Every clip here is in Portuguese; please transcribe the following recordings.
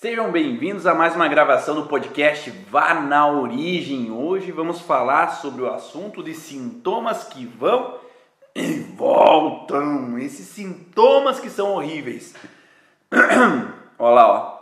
Sejam bem-vindos a mais uma gravação do podcast Vá na Origem. Hoje vamos falar sobre o assunto de sintomas que vão e voltam. Esses sintomas que são horríveis. Olha lá, ó.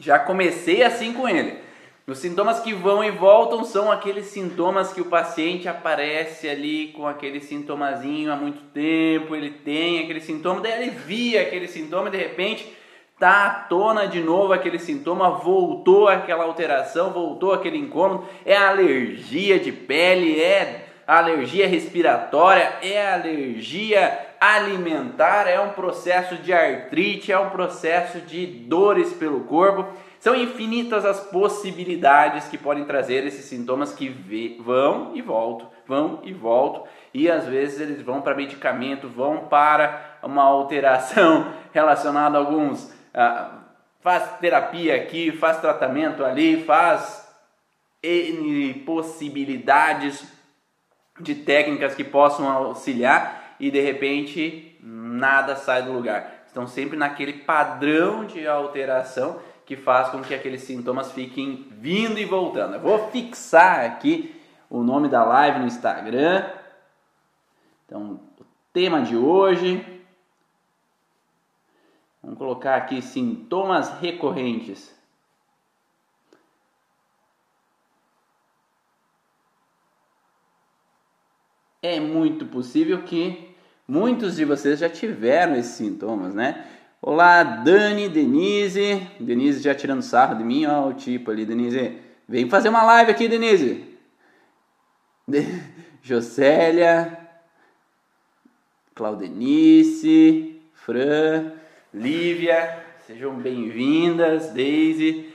Já comecei assim com ele. Os sintomas que vão e voltam são aqueles sintomas que o paciente aparece ali com aquele sintomazinho há muito tempo, ele tem aquele sintoma, daí ele via aquele sintoma e de repente tá à tona de novo aquele sintoma, voltou aquela alteração, voltou aquele incômodo, é alergia de pele, é alergia respiratória, é alergia alimentar, é um processo de artrite, é um processo de dores pelo corpo. São infinitas as possibilidades que podem trazer esses sintomas que vão e voltam, vão e voltam, e às vezes eles vão para medicamento, vão para uma alteração relacionada a alguns faz terapia aqui, faz tratamento ali, faz N possibilidades de técnicas que possam auxiliar e de repente nada sai do lugar. Estão sempre naquele padrão de alteração que faz com que aqueles sintomas fiquem vindo e voltando. Eu vou fixar aqui o nome da live no Instagram. Então, o tema de hoje Vamos colocar aqui sintomas recorrentes. É muito possível que muitos de vocês já tiveram esses sintomas, né? Olá, Dani, Denise. Denise já tirando sarro de mim, ó, o tipo ali, Denise. Vem fazer uma live aqui, Denise. De... Jocélia, Claudenice, Fran. Lívia, sejam bem-vindas, Daisy,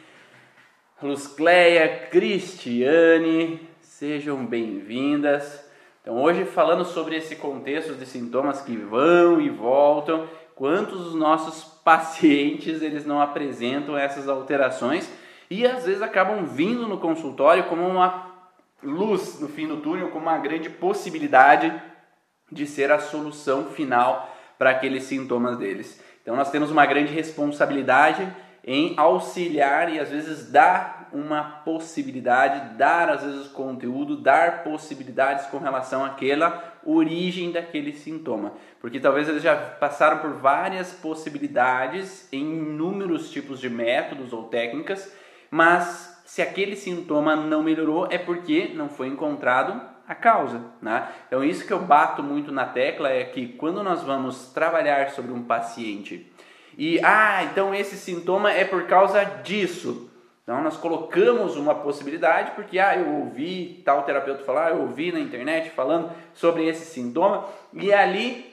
Luscleia, Cristiane, sejam bem-vindas. Então, hoje falando sobre esse contexto de sintomas que vão e voltam, quantos dos nossos pacientes eles não apresentam essas alterações e às vezes acabam vindo no consultório como uma luz no fim do túnel, como uma grande possibilidade de ser a solução final para aqueles sintomas deles. Então nós temos uma grande responsabilidade em auxiliar e às vezes dar uma possibilidade, dar às vezes conteúdo, dar possibilidades com relação àquela origem daquele sintoma. Porque talvez eles já passaram por várias possibilidades em inúmeros tipos de métodos ou técnicas, mas se aquele sintoma não melhorou é porque não foi encontrado a causa. Né? Então, isso que eu bato muito na tecla é que quando nós vamos trabalhar sobre um paciente e, ah, então esse sintoma é por causa disso. Então, nós colocamos uma possibilidade porque, ah, eu ouvi tal terapeuta falar, eu ouvi na internet falando sobre esse sintoma e ali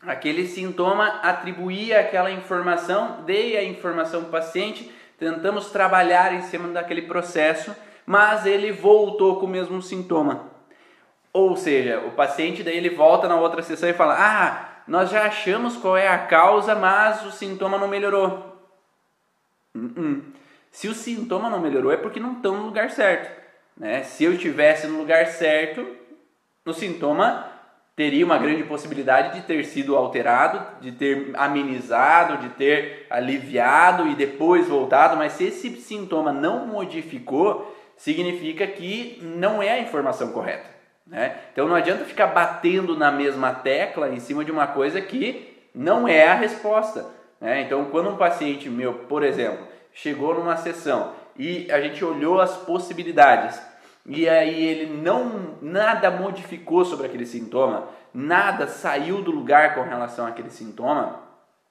aquele sintoma atribuía aquela informação, dei a informação para o paciente, tentamos trabalhar em cima daquele processo, mas ele voltou com o mesmo sintoma. Ou seja, o paciente daí ele volta na outra sessão e fala: "Ah, nós já achamos qual é a causa, mas o sintoma não melhorou". Uh -uh. Se o sintoma não melhorou é porque não estão no lugar certo, né? Se eu estivesse no lugar certo, o sintoma teria uma grande possibilidade de ter sido alterado, de ter amenizado, de ter aliviado e depois voltado, mas se esse sintoma não modificou, significa que não é a informação correta. Né? Então não adianta ficar batendo na mesma tecla em cima de uma coisa que não é a resposta. Né? Então, quando um paciente meu, por exemplo, chegou numa sessão e a gente olhou as possibilidades e aí ele não nada modificou sobre aquele sintoma, nada saiu do lugar com relação àquele sintoma,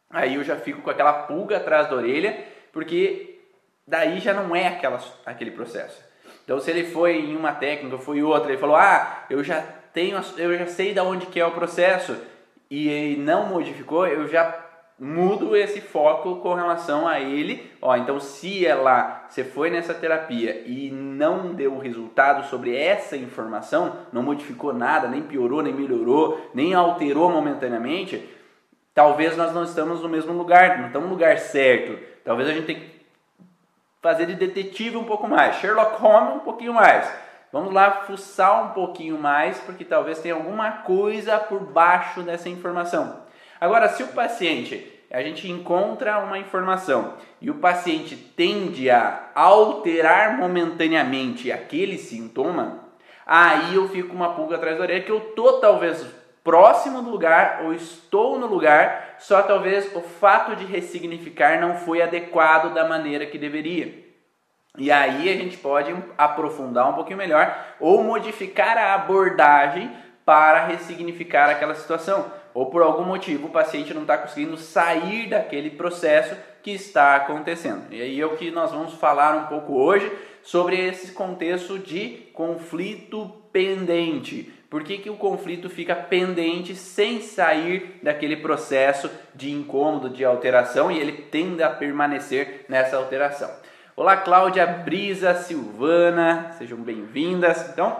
aí eu já fico com aquela pulga atrás da orelha, porque daí já não é aquela, aquele processo. Então, se ele foi em uma técnica, foi outra, ele falou: "Ah, eu já tenho, eu já sei da onde que é o processo" e não modificou, eu já mudo esse foco com relação a ele. Ó, então se ela, você foi nessa terapia e não deu resultado sobre essa informação, não modificou nada, nem piorou, nem melhorou, nem alterou momentaneamente, talvez nós não estamos no mesmo lugar, não estamos no lugar certo. Talvez a gente tenha que fazer de detetive um pouco mais, Sherlock Holmes um pouquinho mais. Vamos lá fuçar um pouquinho mais, porque talvez tenha alguma coisa por baixo dessa informação. Agora, se o paciente a gente encontra uma informação e o paciente tende a alterar momentaneamente aquele sintoma, aí eu fico uma pulga atrás da orelha que eu tô talvez próximo do lugar ou estou no lugar, só talvez o fato de ressignificar não foi adequado da maneira que deveria. E aí a gente pode aprofundar um pouquinho melhor ou modificar a abordagem para ressignificar aquela situação. Ou por algum motivo o paciente não está conseguindo sair daquele processo que está acontecendo. E aí é o que nós vamos falar um pouco hoje sobre esse contexto de conflito pendente. Por que, que o conflito fica pendente sem sair daquele processo de incômodo, de alteração e ele tende a permanecer nessa alteração? Olá, Cláudia, Brisa, Silvana, sejam bem-vindas. Então,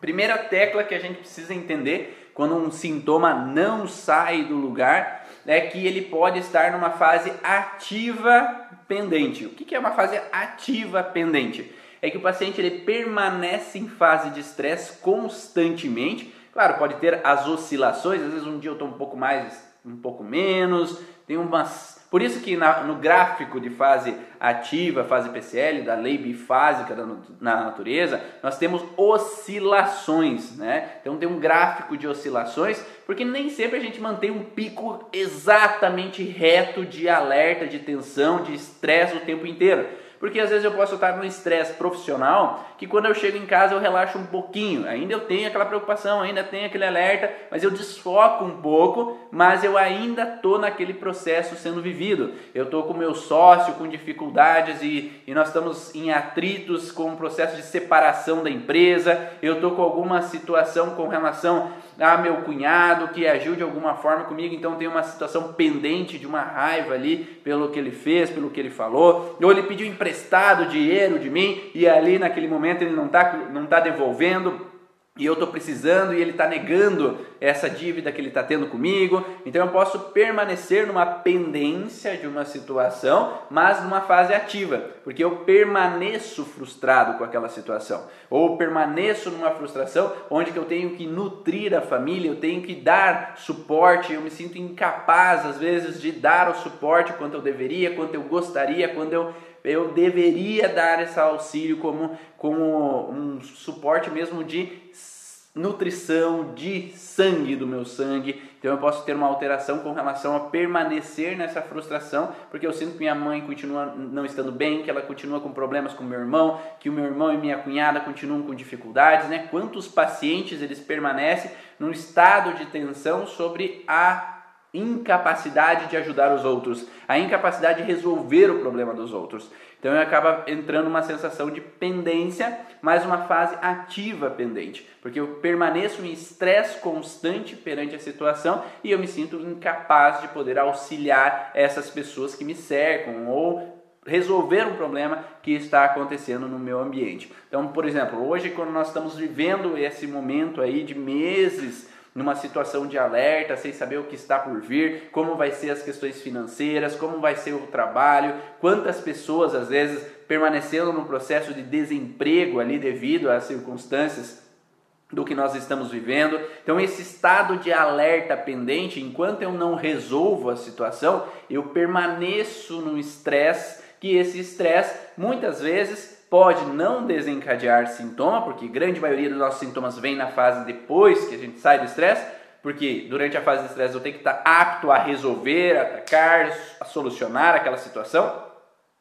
primeira tecla que a gente precisa entender quando um sintoma não sai do lugar é que ele pode estar numa fase ativa pendente. O que é uma fase ativa pendente? É que o paciente ele permanece em fase de estresse constantemente. Claro, pode ter as oscilações, às vezes um dia eu estou um pouco mais, um pouco menos, tem umas por isso que na, no gráfico de fase ativa, fase PCL, da lei bifásica da, na natureza, nós temos oscilações, né? Então tem um gráfico de oscilações, porque nem sempre a gente mantém um pico exatamente reto de alerta, de tensão, de estresse o tempo inteiro. Porque às vezes eu posso estar num estresse profissional que quando eu chego em casa eu relaxo um pouquinho. Ainda eu tenho aquela preocupação, ainda tenho aquele alerta, mas eu desfoco um pouco, mas eu ainda estou naquele processo sendo vivido. Eu estou com meu sócio com dificuldades e, e nós estamos em atritos com o processo de separação da empresa. Eu estou com alguma situação com relação a meu cunhado que agiu de alguma forma comigo, então tem uma situação pendente de uma raiva ali pelo que ele fez, pelo que ele falou, ou ele pediu emprestado dinheiro de mim e ali naquele momento ele não está não tá devolvendo, e eu estou precisando e ele está negando essa dívida que ele está tendo comigo, então eu posso permanecer numa pendência de uma situação, mas numa fase ativa, porque eu permaneço frustrado com aquela situação, ou permaneço numa frustração onde que eu tenho que nutrir a família, eu tenho que dar suporte, eu me sinto incapaz às vezes de dar o suporte quanto eu deveria, quanto eu gostaria, quando eu eu deveria dar esse auxílio como, como um suporte mesmo de nutrição, de sangue do meu sangue. Então eu posso ter uma alteração com relação a permanecer nessa frustração, porque eu sinto que minha mãe continua não estando bem, que ela continua com problemas com meu irmão, que o meu irmão e minha cunhada continuam com dificuldades, né? Quantos pacientes eles permanecem num estado de tensão sobre a incapacidade de ajudar os outros, a incapacidade de resolver o problema dos outros. Então acaba entrando uma sensação de pendência, mas uma fase ativa pendente, porque eu permaneço em estresse constante perante a situação e eu me sinto incapaz de poder auxiliar essas pessoas que me cercam ou resolver um problema que está acontecendo no meu ambiente. Então, por exemplo, hoje quando nós estamos vivendo esse momento aí de meses numa situação de alerta, sem saber o que está por vir, como vai ser as questões financeiras, como vai ser o trabalho, quantas pessoas às vezes permaneceram no processo de desemprego ali devido às circunstâncias do que nós estamos vivendo. Então, esse estado de alerta pendente, enquanto eu não resolvo a situação, eu permaneço no estresse, que esse estresse muitas vezes pode não desencadear sintoma, porque grande maioria dos nossos sintomas vem na fase depois que a gente sai do estresse, porque durante a fase de estresse eu tenho que estar apto a resolver, a atacar, a solucionar aquela situação,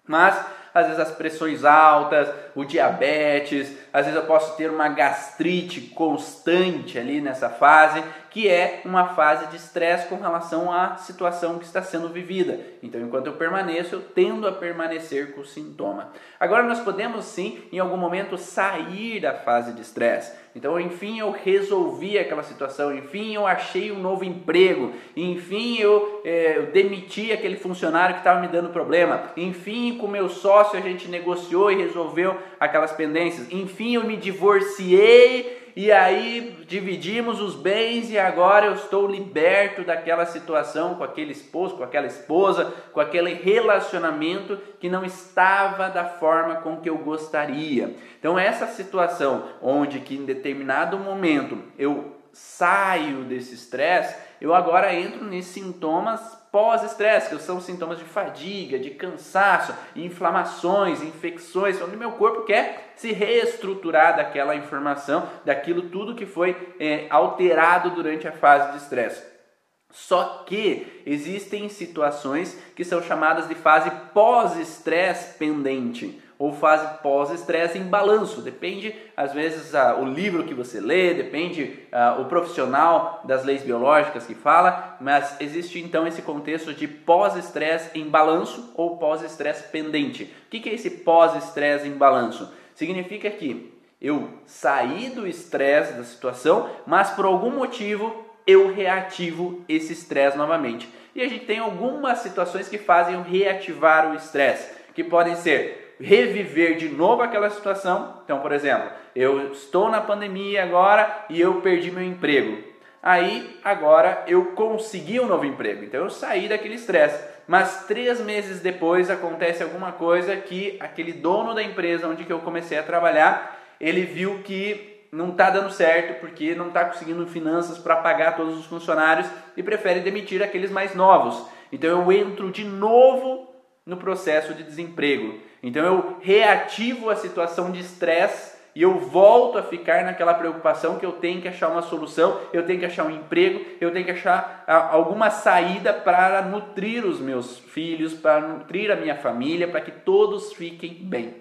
mas às vezes as pressões altas, o diabetes, às vezes eu posso ter uma gastrite constante ali nessa fase, que é uma fase de estresse com relação à situação que está sendo vivida. Então, enquanto eu permaneço, eu tendo a permanecer com o sintoma. Agora, nós podemos sim, em algum momento, sair da fase de estresse. Então, enfim, eu resolvi aquela situação, enfim, eu achei um novo emprego, enfim, eu, é, eu demiti aquele funcionário que estava me dando problema, enfim, com meu sócio a gente negociou e resolveu aquelas pendências, enfim, eu me divorciei e aí dividimos os bens e agora eu estou liberto daquela situação com aquele esposo, com aquela esposa, com aquele relacionamento que não estava da forma com que eu gostaria. Então essa situação onde que em determinado momento eu saio desse estresse, eu agora entro nesses sintomas pós-estresse, que são sintomas de fadiga, de cansaço, inflamações, infecções, onde meu corpo quer se reestruturar daquela informação, daquilo tudo que foi é, alterado durante a fase de estresse. Só que existem situações que são chamadas de fase pós-estresse pendente ou fase pós-estresse em balanço. Depende, às vezes, o livro que você lê, depende o profissional das leis biológicas que fala, mas existe então esse contexto de pós-estresse em balanço ou pós-estresse pendente. O que é esse pós-estresse em balanço? Significa que eu saí do estresse da situação, mas por algum motivo eu reativo esse estresse novamente. E a gente tem algumas situações que fazem reativar o estresse, que podem ser reviver de novo aquela situação. Então, por exemplo, eu estou na pandemia agora e eu perdi meu emprego. Aí, agora eu consegui um novo emprego. Então, eu saí daquele estresse. Mas três meses depois acontece alguma coisa que aquele dono da empresa onde que eu comecei a trabalhar, ele viu que não está dando certo porque não está conseguindo finanças para pagar todos os funcionários e prefere demitir aqueles mais novos. Então eu entro de novo no processo de desemprego. Então eu reativo a situação de estresse e eu volto a ficar naquela preocupação que eu tenho que achar uma solução, eu tenho que achar um emprego, eu tenho que achar alguma saída para nutrir os meus filhos, para nutrir a minha família, para que todos fiquem bem.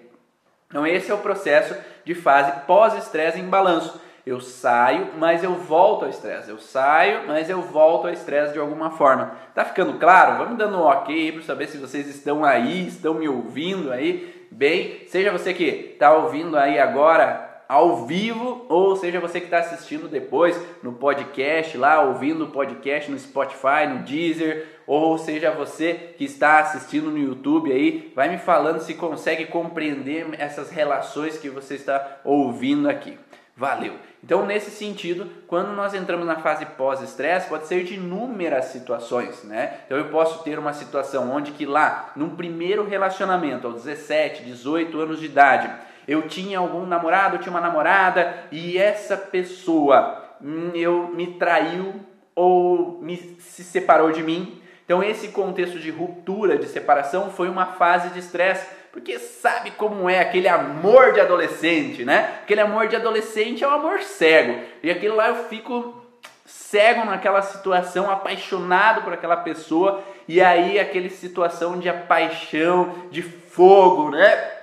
Então esse é o processo de fase pós-estresse em balanço. Eu saio, mas eu volto ao estresse. Eu saio, mas eu volto ao estresse de alguma forma. Tá ficando claro? Vamos dando um ok para saber se vocês estão aí, estão me ouvindo aí bem. Seja você que está ouvindo aí agora ao vivo, ou seja você que está assistindo depois no podcast, lá ouvindo o podcast no Spotify, no Deezer, ou seja você que está assistindo no YouTube aí, vai me falando se consegue compreender essas relações que você está ouvindo aqui. Valeu! Então, nesse sentido, quando nós entramos na fase pós-estresse, pode ser de inúmeras situações, né? Então, eu posso ter uma situação onde que lá, num primeiro relacionamento, aos 17, 18 anos de idade, eu tinha algum namorado, eu tinha uma namorada e essa pessoa hum, eu me traiu ou me, se separou de mim. Então esse contexto de ruptura, de separação foi uma fase de estresse, porque sabe como é aquele amor de adolescente, né? Aquele amor de adolescente é um amor cego. E aquilo lá eu fico cego naquela situação, apaixonado por aquela pessoa, e aí aquela situação de paixão, de fogo, né?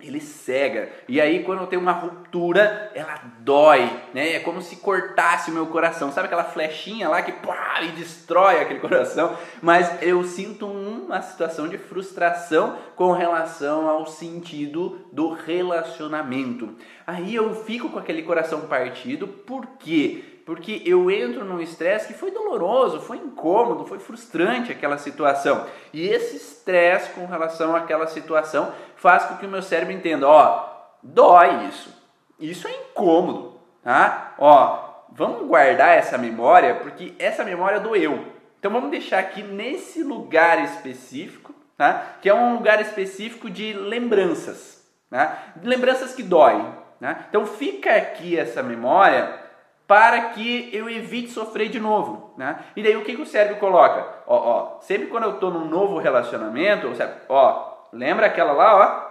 Ele cega. E aí, quando tem uma ruptura, ela dói, né? É como se cortasse o meu coração. Sabe aquela flechinha lá que pá, e destrói aquele coração? Mas eu sinto uma situação de frustração com relação ao sentido do relacionamento. Aí eu fico com aquele coração partido, por quê? Porque eu entro num estresse que foi doloroso, foi incômodo, foi frustrante aquela situação. E esse estresse com relação àquela situação faz com que o meu cérebro entenda, ó, dói isso. Isso é incômodo, tá? Ó, vamos guardar essa memória porque essa memória doeu. Então vamos deixar aqui nesse lugar específico, tá? Que é um lugar específico de lembranças, tá? Lembranças que doem, tá? Então fica aqui essa memória para que eu evite sofrer de novo. Né? E daí o que, que o cérebro coloca? Ó, ó, sempre quando eu estou num novo relacionamento, cérebro, ó, lembra aquela lá, ó?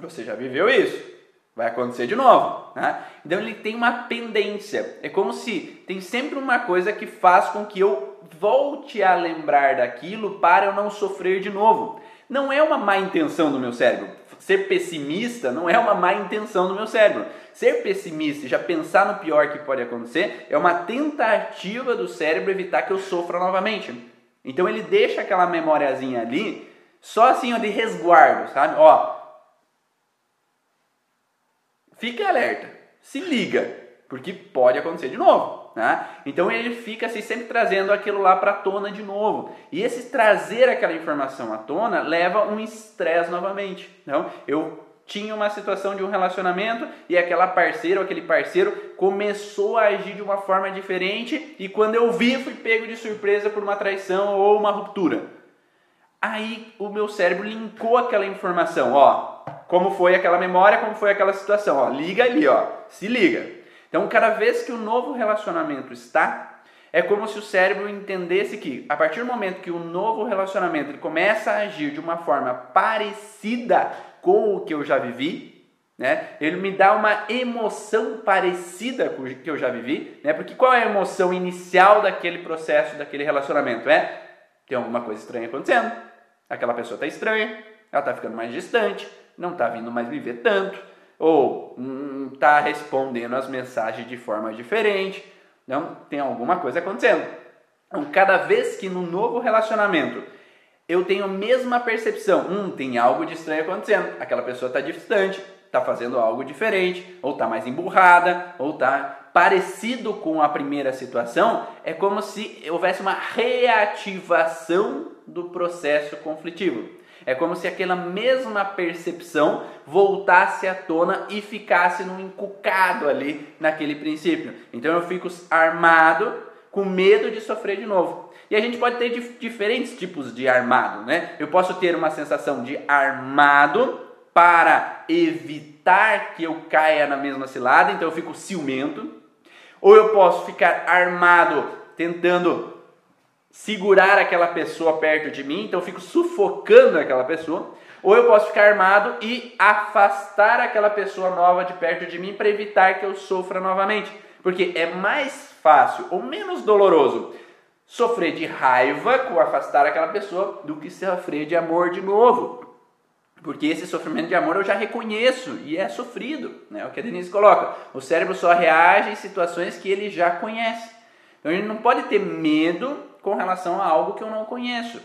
Você já viveu isso. Vai acontecer de novo. Né? Então ele tem uma pendência. É como se tem sempre uma coisa que faz com que eu volte a lembrar daquilo para eu não sofrer de novo. Não é uma má intenção do meu cérebro ser pessimista não é uma má intenção do meu cérebro. Ser pessimista e já pensar no pior que pode acontecer é uma tentativa do cérebro evitar que eu sofra novamente. Então ele deixa aquela memóriazinha ali, só assim de resguardo, sabe? Ó, fique alerta, se liga, porque pode acontecer de novo. Né? Então ele fica assim, sempre trazendo aquilo lá para a tona de novo. E esse trazer aquela informação à tona leva um estresse novamente. Então, eu tinha uma situação de um relacionamento e aquela parceira ou aquele parceiro começou a agir de uma forma diferente e quando eu vi fui pego de surpresa por uma traição ou uma ruptura. Aí o meu cérebro linkou aquela informação, ó, como foi aquela memória, como foi aquela situação, ó, liga ali, ó, se liga. Então, cada vez que o novo relacionamento está, É como se o cérebro entendesse que, a partir do momento que o novo relacionamento ele começa a agir de uma forma parecida com o que eu já vivi, né? Ele me dá uma emoção parecida com o que eu já vivi, né? Porque qual é a emoção inicial daquele processo, daquele relacionamento? É tem alguma coisa estranha acontecendo. Aquela pessoa está estranha, ela está ficando mais distante, não está vindo mais me ver tanto, ou está hum, respondendo as mensagens de forma diferente então, tem alguma coisa acontecendo. Então, cada vez que no novo relacionamento eu tenho a mesma percepção, hum, tem algo de estranho acontecendo, aquela pessoa está distante, está fazendo algo diferente, ou está mais emburrada, ou está parecido com a primeira situação, é como se houvesse uma reativação do processo conflitivo. É como se aquela mesma percepção voltasse à tona e ficasse num encucado ali naquele princípio. Então eu fico armado, com medo de sofrer de novo. E a gente pode ter diferentes tipos de armado, né? Eu posso ter uma sensação de armado para evitar que eu caia na mesma cilada, então eu fico ciumento. Ou eu posso ficar armado tentando segurar aquela pessoa perto de mim, então eu fico sufocando aquela pessoa, ou eu posso ficar armado e afastar aquela pessoa nova de perto de mim para evitar que eu sofra novamente, porque é mais fácil ou menos doloroso sofrer de raiva com afastar aquela pessoa do que sofrer de amor de novo. Porque esse sofrimento de amor eu já reconheço e é sofrido, né? É o que a Denise coloca. O cérebro só reage em situações que ele já conhece. Então ele não pode ter medo com relação a algo que eu não conheço.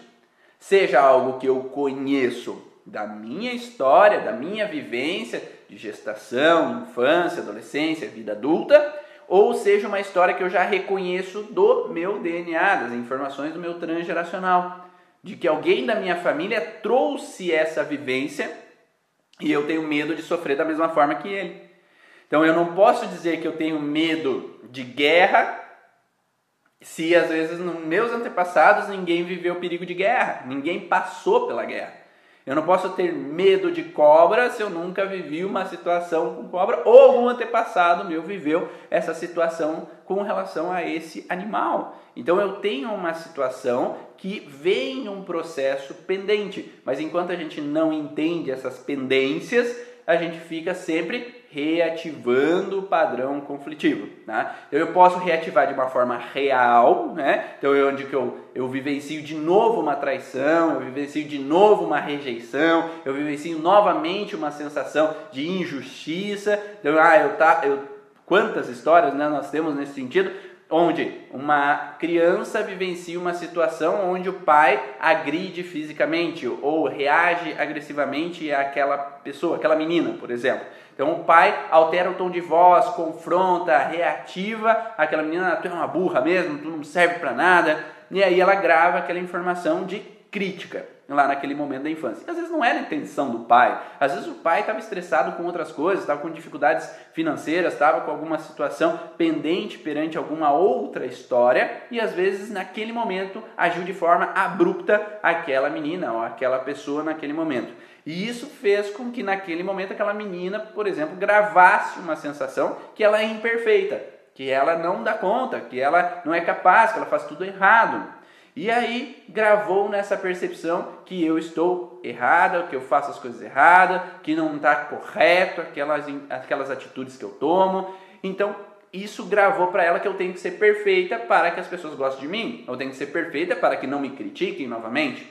Seja algo que eu conheço da minha história, da minha vivência de gestação, infância, adolescência, vida adulta, ou seja uma história que eu já reconheço do meu DNA, das informações do meu transgeracional, de que alguém da minha família trouxe essa vivência e eu tenho medo de sofrer da mesma forma que ele. Então eu não posso dizer que eu tenho medo de guerra se às vezes nos meus antepassados ninguém viveu perigo de guerra, ninguém passou pela guerra. Eu não posso ter medo de cobra se eu nunca vivi uma situação com cobra ou algum antepassado meu viveu essa situação com relação a esse animal. Então eu tenho uma situação que vem um processo pendente, mas enquanto a gente não entende essas pendências, a gente fica sempre reativando o padrão conflitivo. Né? Então eu posso reativar de uma forma real, né? então eu, onde que eu, eu vivencio de novo uma traição, eu vivencio de novo uma rejeição, eu vivencio novamente uma sensação de injustiça. Então, ah, eu tá, eu, quantas histórias né, nós temos nesse sentido? onde uma criança vivencia uma situação onde o pai agride fisicamente ou reage agressivamente àquela pessoa, aquela menina, por exemplo. Então o pai altera o tom de voz, confronta, reativa aquela menina, tu é uma burra mesmo, tu não serve para nada, e aí ela grava aquela informação de crítica lá naquele momento da infância. E às vezes não era a intenção do pai, às vezes o pai estava estressado com outras coisas, estava com dificuldades financeiras, estava com alguma situação pendente perante alguma outra história e às vezes naquele momento agiu de forma abrupta aquela menina ou aquela pessoa naquele momento. E isso fez com que naquele momento aquela menina, por exemplo, gravasse uma sensação que ela é imperfeita, que ela não dá conta, que ela não é capaz, que ela faz tudo errado. E aí gravou nessa percepção que eu estou errada, que eu faço as coisas erradas, que não está correto aquelas, aquelas atitudes que eu tomo. Então isso gravou para ela que eu tenho que ser perfeita para que as pessoas gostem de mim. Eu tenho que ser perfeita para que não me critiquem novamente.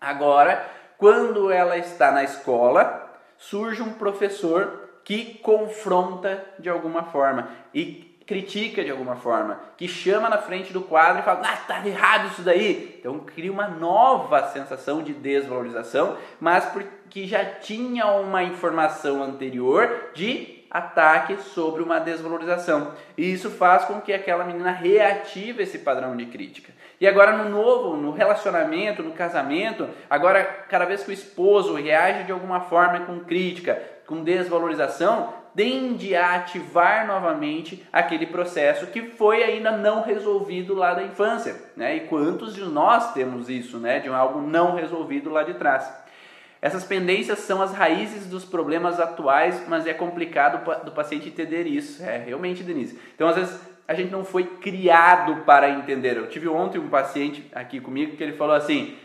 Agora quando ela está na escola, surge um professor que confronta de alguma forma e critica de alguma forma, que chama na frente do quadro e fala: "Ah, tá errado isso daí". Então cria uma nova sensação de desvalorização, mas porque já tinha uma informação anterior de ataque sobre uma desvalorização. E isso faz com que aquela menina reative esse padrão de crítica. E agora no novo, no relacionamento, no casamento, agora cada vez que o esposo reage de alguma forma com crítica, com desvalorização, tende a ativar novamente aquele processo que foi ainda não resolvido lá da infância, né? E quantos de nós temos isso, né? De algo não resolvido lá de trás. Essas pendências são as raízes dos problemas atuais, mas é complicado do paciente entender isso. É realmente, Denise. Então, às vezes, a gente não foi criado para entender. Eu tive ontem um paciente aqui comigo que ele falou assim: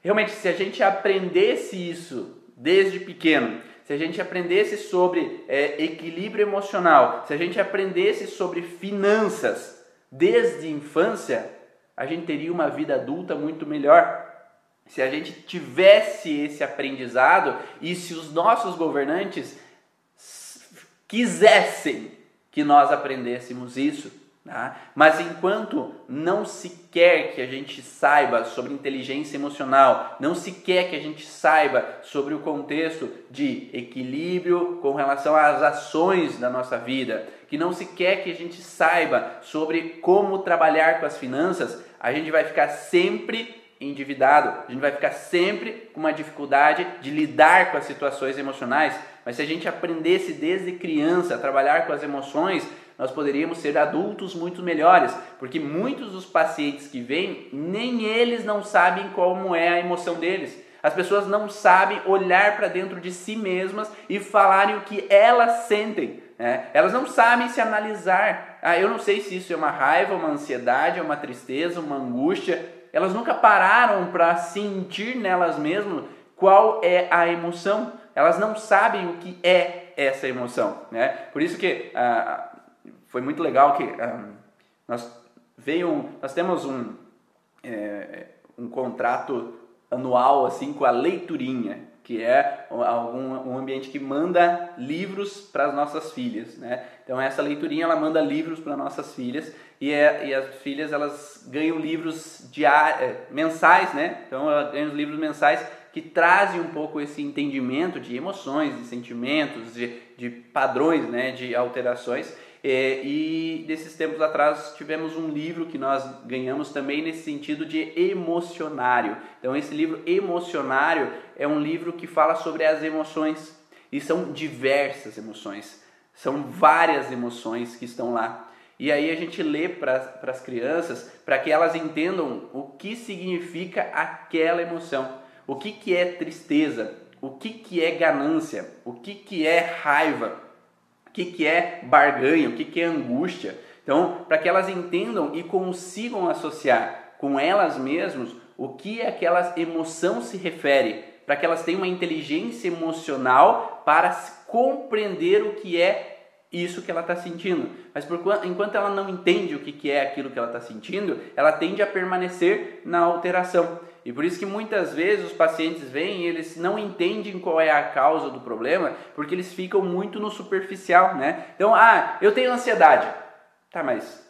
realmente, se a gente aprendesse isso desde pequeno, se a gente aprendesse sobre é, equilíbrio emocional, se a gente aprendesse sobre finanças desde infância, a gente teria uma vida adulta muito melhor. Se a gente tivesse esse aprendizado e se os nossos governantes quisessem que nós aprendêssemos isso, Tá? Mas enquanto não se quer que a gente saiba sobre inteligência emocional, não se quer que a gente saiba sobre o contexto de equilíbrio com relação às ações da nossa vida, que não se quer que a gente saiba sobre como trabalhar com as finanças, a gente vai ficar sempre endividado, a gente vai ficar sempre com uma dificuldade de lidar com as situações emocionais. Mas se a gente aprendesse desde criança a trabalhar com as emoções, nós poderíamos ser adultos muito melhores, porque muitos dos pacientes que vêm, nem eles não sabem como é a emoção deles. As pessoas não sabem olhar para dentro de si mesmas e falarem o que elas sentem. Né? Elas não sabem se analisar. Ah, eu não sei se isso é uma raiva, uma ansiedade, é uma tristeza, uma angústia. Elas nunca pararam para sentir nelas mesmas qual é a emoção. Elas não sabem o que é essa emoção. Né? Por isso que ah, foi muito legal que um, nós veio nós temos um é, um contrato anual assim com a leiturinha que é um, um ambiente que manda livros para as nossas filhas, né? Então essa leiturinha ela manda livros para nossas filhas e, é, e, as filhas elas ganham livros é, mensais, né? Então elas ganham livros mensais que trazem um pouco esse entendimento de emoções, de sentimentos, de, de padrões, né? De alterações é, e desses tempos atrás tivemos um livro que nós ganhamos também nesse sentido de emocionário. Então, esse livro emocionário é um livro que fala sobre as emoções e são diversas emoções, são várias emoções que estão lá. E aí a gente lê para as crianças para que elas entendam o que significa aquela emoção, o que, que é tristeza, o que, que é ganância, o que, que é raiva? O que, que é barganha, o que, que é angústia. Então, para que elas entendam e consigam associar com elas mesmas o que aquela emoção se refere, para que elas tenham uma inteligência emocional para compreender o que é isso que ela está sentindo. Mas por, enquanto ela não entende o que, que é aquilo que ela está sentindo, ela tende a permanecer na alteração. E por isso que muitas vezes os pacientes vêm e eles não entendem qual é a causa do problema, porque eles ficam muito no superficial, né? Então, ah, eu tenho ansiedade. Tá, mas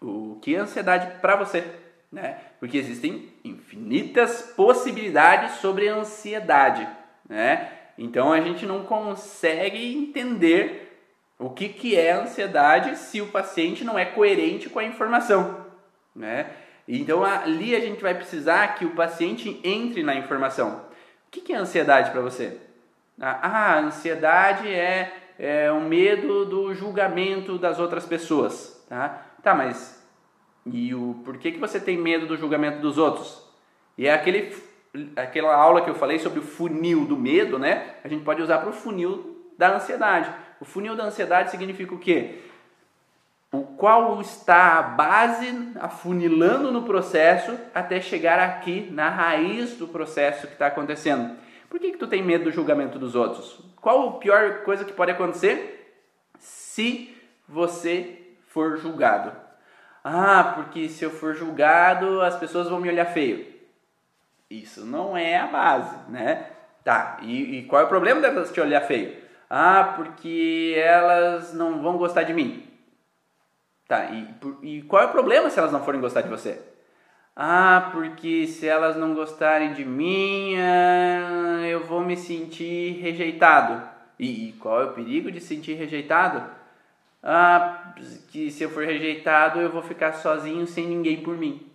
o que é ansiedade para você? Né? Porque existem infinitas possibilidades sobre a ansiedade, né? Então a gente não consegue entender o que, que é ansiedade se o paciente não é coerente com a informação, né? Então ali a gente vai precisar que o paciente entre na informação. O que é ansiedade para você? Ah, a ansiedade é, é o medo do julgamento das outras pessoas. Tá, tá mas e o por que, que você tem medo do julgamento dos outros? E é aquele, aquela aula que eu falei sobre o funil do medo, né? A gente pode usar para o funil da ansiedade. O funil da ansiedade significa o quê? o qual está a base afunilando no processo até chegar aqui na raiz do processo que está acontecendo. Por que, que tu tem medo do julgamento dos outros? Qual a pior coisa que pode acontecer se você for julgado? Ah, porque se eu for julgado as pessoas vão me olhar feio. Isso não é a base, né? Tá, e, e qual é o problema delas te olhar feio? Ah, porque elas não vão gostar de mim. Tá, e, e qual é o problema se elas não forem gostar de você? Ah, porque se elas não gostarem de mim, ah, eu vou me sentir rejeitado. E, e, qual é o perigo de sentir rejeitado? Ah, que se eu for rejeitado eu vou ficar sozinho sem ninguém por mim.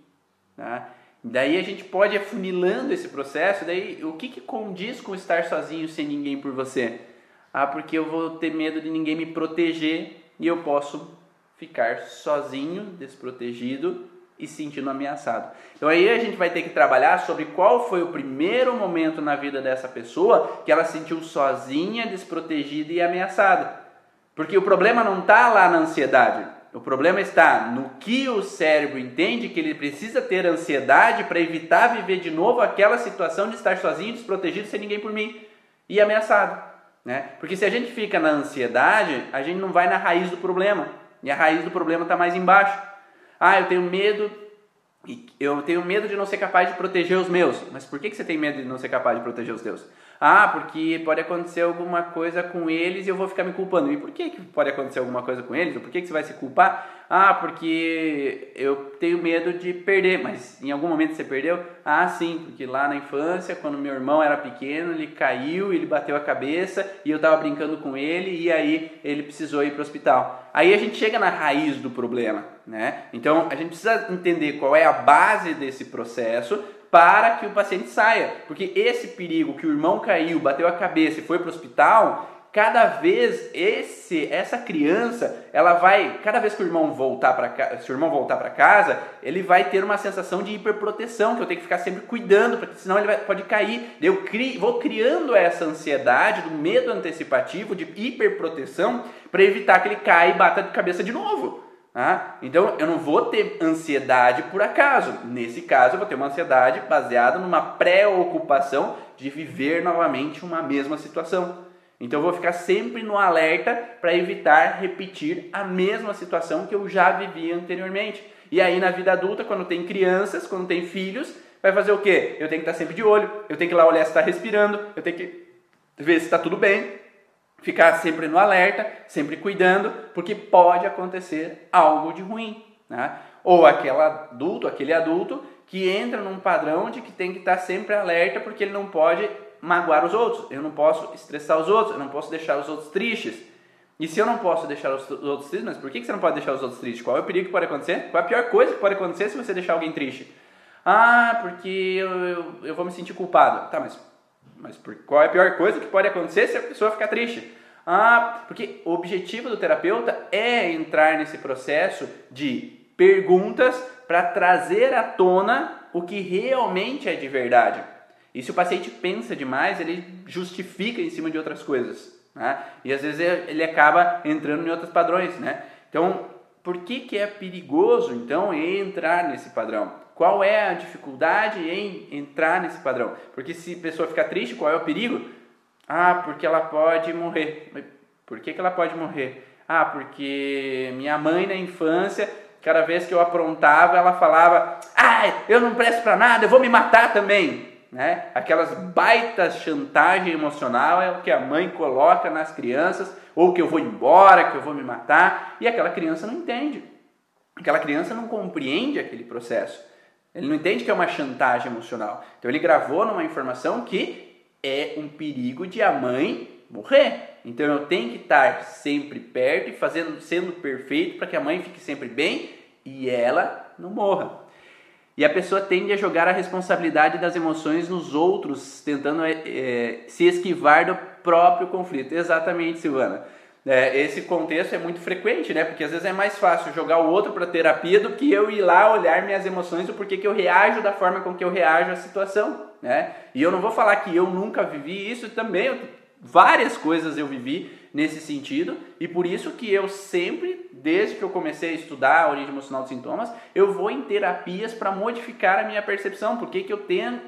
Tá? Daí a gente pode afunilando esse processo. Daí o que, que condiz com estar sozinho sem ninguém por você? Ah, porque eu vou ter medo de ninguém me proteger e eu posso ficar sozinho, desprotegido e sentindo ameaçado. Então aí a gente vai ter que trabalhar sobre qual foi o primeiro momento na vida dessa pessoa que ela se sentiu sozinha, desprotegida e ameaçada. Porque o problema não está lá na ansiedade. O problema está no que o cérebro entende que ele precisa ter ansiedade para evitar viver de novo aquela situação de estar sozinho, desprotegido, sem ninguém por mim e ameaçado. Né? Porque se a gente fica na ansiedade, a gente não vai na raiz do problema. E a raiz do problema está mais embaixo. Ah, eu tenho medo eu tenho medo de não ser capaz de proteger os meus. Mas por que, que você tem medo de não ser capaz de proteger os teus? Ah, porque pode acontecer alguma coisa com eles e eu vou ficar me culpando. E por que, que pode acontecer alguma coisa com eles? Ou por que, que você vai se culpar? Ah, porque eu tenho medo de perder. Mas em algum momento você perdeu? Ah, sim, porque lá na infância, quando meu irmão era pequeno, ele caiu, ele bateu a cabeça e eu estava brincando com ele e aí ele precisou ir para o hospital. Aí a gente chega na raiz do problema, né? Então a gente precisa entender qual é a base desse processo para que o paciente saia. Porque esse perigo que o irmão caiu, bateu a cabeça e foi para o hospital, cada vez esse essa criança, ela vai, cada vez que o irmão voltar para se o irmão voltar para casa, ele vai ter uma sensação de hiperproteção, que eu tenho que ficar sempre cuidando, porque senão ele vai, pode cair. Eu cri, vou criando essa ansiedade do medo antecipativo de hiperproteção para evitar que ele caia e bata de cabeça de novo. Então eu não vou ter ansiedade por acaso. Nesse caso, eu vou ter uma ansiedade baseada numa preocupação de viver novamente uma mesma situação. Então eu vou ficar sempre no alerta para evitar repetir a mesma situação que eu já vivi anteriormente. E aí na vida adulta, quando tem crianças, quando tem filhos, vai fazer o quê? Eu tenho que estar sempre de olho, eu tenho que ir lá olhar se está respirando, eu tenho que ver se está tudo bem, ficar sempre no alerta, sempre cuidando, porque pode acontecer algo de ruim. Né? Ou aquele adulto, aquele adulto que entra num padrão de que tem que estar sempre alerta porque ele não pode magoar os outros, eu não posso estressar os outros, eu não posso deixar os outros tristes. E se eu não posso deixar os outros tristes, mas por que você não pode deixar os outros tristes? Qual é o perigo que pode acontecer? Qual é a pior coisa que pode acontecer se você deixar alguém triste? Ah, porque eu, eu, eu vou me sentir culpado. Tá, mas mas por, qual é a pior coisa que pode acontecer se a pessoa ficar triste? Ah, porque o objetivo do terapeuta é entrar nesse processo de perguntas para trazer à tona o que realmente é de verdade. E se o paciente pensa demais, ele justifica em cima de outras coisas. Né? E às vezes ele acaba entrando em outros padrões. Né? Então, por que, que é perigoso então entrar nesse padrão? Qual é a dificuldade em entrar nesse padrão? Porque se a pessoa ficar triste, qual é o perigo? Ah, porque ela pode morrer. Por que, que ela pode morrer? Ah, porque minha mãe na infância, cada vez que eu aprontava, ela falava: Ah, eu não presto para nada, eu vou me matar também. Né? Aquelas baitas chantagem emocional é o que a mãe coloca nas crianças, ou que eu vou embora, que eu vou me matar, e aquela criança não entende. Aquela criança não compreende aquele processo. Ele não entende que é uma chantagem emocional. Então ele gravou numa informação que é um perigo de a mãe morrer. Então eu tenho que estar sempre perto e fazendo, sendo perfeito para que a mãe fique sempre bem e ela não morra. E a pessoa tende a jogar a responsabilidade das emoções nos outros, tentando é, se esquivar do próprio conflito. Exatamente, Silvana. É, esse contexto é muito frequente, né? Porque às vezes é mais fácil jogar o outro para terapia do que eu ir lá olhar minhas emoções, o porquê que eu reajo da forma com que eu reajo à situação, né? E eu não vou falar que eu nunca vivi isso também, eu, várias coisas eu vivi nesse sentido, e por isso que eu sempre, desde que eu comecei a estudar a origem emocional dos sintomas, eu vou em terapias para modificar a minha percepção, porque que eu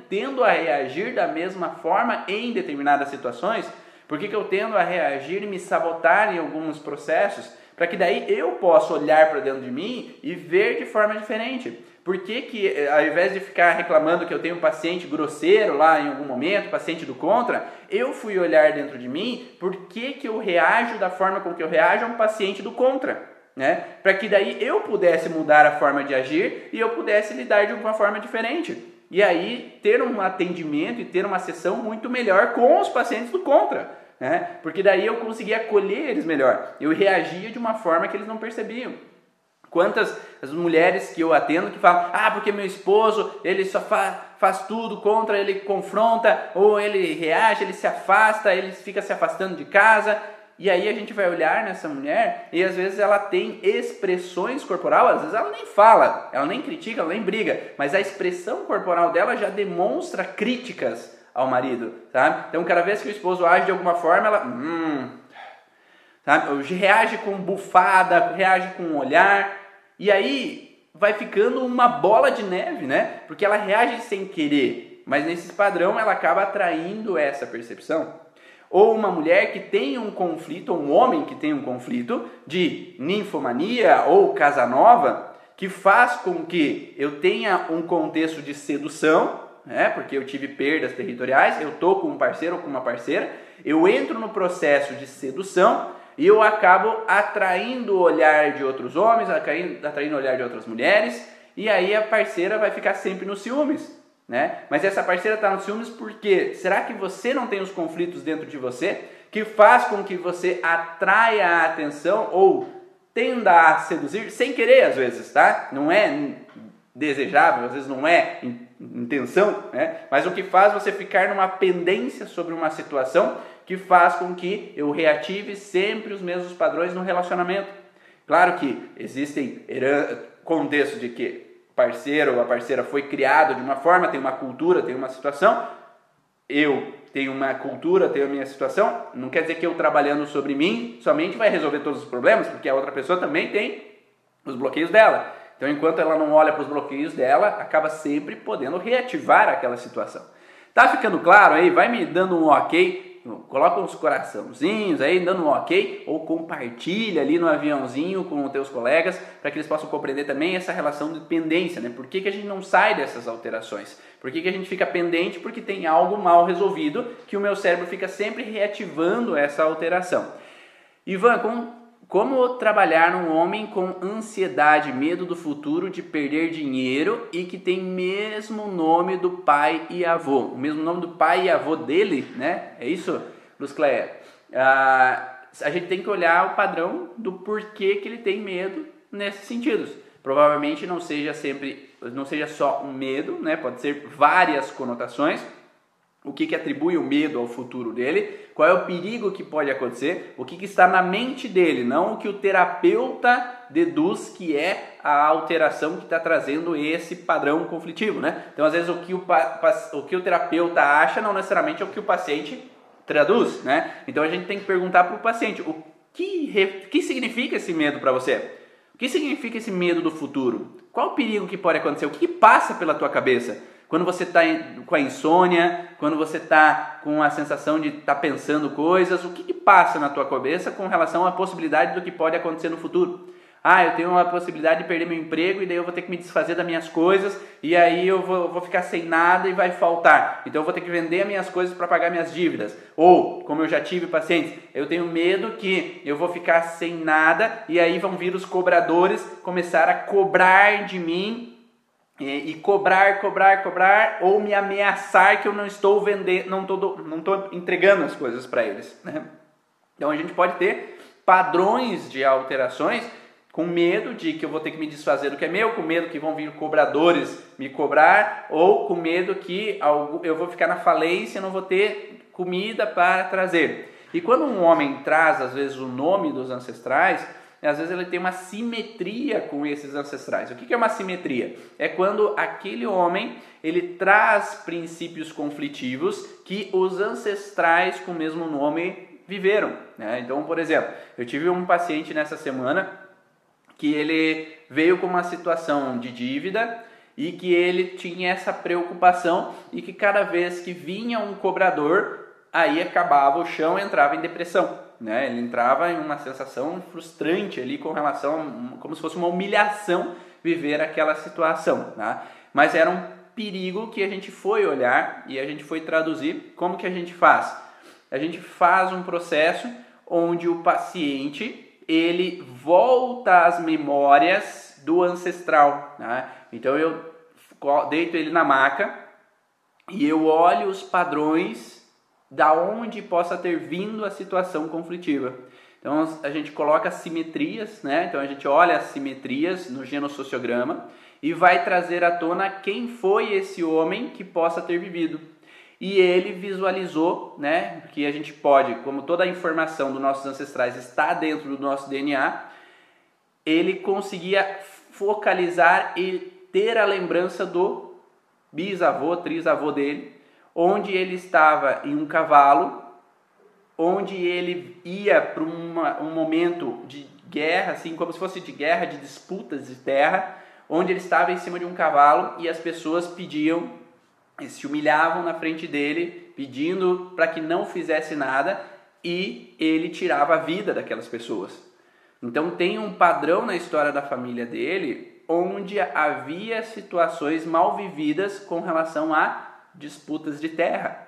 tendo a reagir da mesma forma em determinadas situações, por que, que eu tendo a reagir e me sabotar em alguns processos? Para que daí eu possa olhar para dentro de mim e ver de forma diferente. Por que, que, eh, ao invés de ficar reclamando que eu tenho um paciente grosseiro lá em algum momento, paciente do contra, eu fui olhar dentro de mim por que, que eu reajo da forma com que eu reajo a um paciente do contra? Né? Para que daí eu pudesse mudar a forma de agir e eu pudesse lidar de uma forma diferente. E aí ter um atendimento e ter uma sessão muito melhor com os pacientes do contra né? Porque daí eu conseguia acolher eles melhor. Eu reagia de uma forma que eles não percebiam. Quantas as mulheres que eu atendo que falam, ah, porque meu esposo, ele só faz, faz tudo contra, ele confronta, ou ele reage, ele se afasta, ele fica se afastando de casa. E aí a gente vai olhar nessa mulher e às vezes ela tem expressões corporal, às vezes ela nem fala, ela nem critica, ela nem briga, mas a expressão corporal dela já demonstra críticas ao marido, sabe? Então, cada vez que o esposo age de alguma forma, ela, hum, sabe? reage com bufada, reage com um olhar, e aí vai ficando uma bola de neve, né? Porque ela reage sem querer, mas nesse padrão ela acaba atraindo essa percepção. Ou uma mulher que tem um conflito, ou um homem que tem um conflito de ninfomania ou casanova, que faz com que eu tenha um contexto de sedução, né? Porque eu tive perdas territoriais, eu tô com um parceiro ou com uma parceira, eu entro no processo de sedução e eu acabo atraindo o olhar de outros homens, atraindo, atraindo o olhar de outras mulheres, e aí a parceira vai ficar sempre nos ciúmes. Né? Mas essa parceira está nos ciúmes porque será que você não tem os conflitos dentro de você que faz com que você atraia a atenção ou tenda a seduzir sem querer às vezes, tá? Não é desejável, às vezes não é intenção, né? Mas o que faz você ficar numa pendência sobre uma situação que faz com que eu reative sempre os mesmos padrões no relacionamento. Claro que existem contextos de que parceiro ou a parceira foi criado de uma forma, tem uma cultura, tem uma situação, eu tenho uma cultura, tenho a minha situação, não quer dizer que eu trabalhando sobre mim somente vai resolver todos os problemas, porque a outra pessoa também tem os bloqueios dela. Então, enquanto ela não olha para os bloqueios dela, acaba sempre podendo reativar aquela situação. Tá ficando claro aí? Vai me dando um ok coloca uns coraçãozinhos aí, dando um ok, ou compartilha ali no aviãozinho com os teus colegas, para que eles possam compreender também essa relação de dependência, né? Por que, que a gente não sai dessas alterações? Por que, que a gente fica pendente? Porque tem algo mal resolvido que o meu cérebro fica sempre reativando essa alteração. Ivan, com como trabalhar num homem com ansiedade, medo do futuro, de perder dinheiro e que tem mesmo nome do pai e avô, o mesmo nome do pai e avô dele, né? É isso, Luz Cleia? Ah, a gente tem que olhar o padrão do porquê que ele tem medo nesses sentidos. Provavelmente não seja sempre, não seja só um medo, né? Pode ser várias conotações o que, que atribui o medo ao futuro dele, qual é o perigo que pode acontecer, o que, que está na mente dele, não o que o terapeuta deduz que é a alteração que está trazendo esse padrão conflitivo, né? Então, às vezes, o que o, o que o terapeuta acha não necessariamente é o que o paciente traduz, né? Então, a gente tem que perguntar para o paciente, o que, que significa esse medo para você? O que significa esse medo do futuro? Qual o perigo que pode acontecer? O que, passa pela tua cabeça? Quando você está com a insônia, quando você está com a sensação de estar tá pensando coisas, o que, que passa na tua cabeça com relação à possibilidade do que pode acontecer no futuro? Ah, eu tenho a possibilidade de perder meu emprego e daí eu vou ter que me desfazer das minhas coisas e aí eu vou, vou ficar sem nada e vai faltar. Então eu vou ter que vender as minhas coisas para pagar minhas dívidas. Ou, como eu já tive pacientes, eu tenho medo que eu vou ficar sem nada e aí vão vir os cobradores começar a cobrar de mim e, cobrar, cobrar, cobrar, ou me ameaçar que eu não estou vendendo, não estou não estou entregando as coisas para eles. Né? Então a gente pode ter padrões de alterações com medo de que eu vou ter que me desfazer do que é meu, com medo que vão vir cobradores me cobrar, ou com medo que eu vou ficar na falência e não vou ter comida para trazer. E quando um homem traz, às vezes, o nome dos ancestrais, às vezes ele tem uma simetria com esses ancestrais. O que é uma simetria? É quando aquele homem ele traz princípios conflitivos que os ancestrais com o mesmo nome viveram. Né? Então, por exemplo, eu tive um paciente nessa semana que ele veio com uma situação de dívida e que ele tinha essa preocupação e que cada vez que vinha um cobrador, aí acabava o chão, entrava em depressão né? Ele entrava em uma sensação frustrante ali com relação, como se fosse uma humilhação viver aquela situação, tá? Mas era um perigo que a gente foi olhar e a gente foi traduzir. Como que a gente faz? A gente faz um processo onde o paciente ele volta às memórias do ancestral. Né? Então eu deito ele na maca e eu olho os padrões da onde possa ter vindo a situação conflitiva. Então a gente coloca simetrias, né? Então a gente olha as simetrias no genossociograma e vai trazer à tona quem foi esse homem que possa ter vivido. E ele visualizou, né? Que a gente pode, como toda a informação dos nossos ancestrais está dentro do nosso DNA, ele conseguia focalizar e ter a lembrança do bisavô, trisavô dele, onde ele estava em um cavalo onde ele ia para um momento de guerra, assim como se fosse de guerra, de disputas de terra, onde ele estava em cima de um cavalo e as pessoas pediam, se humilhavam na frente dele, pedindo para que não fizesse nada e ele tirava a vida daquelas pessoas. Então tem um padrão na história da família dele onde havia situações mal vividas com relação a disputas de terra,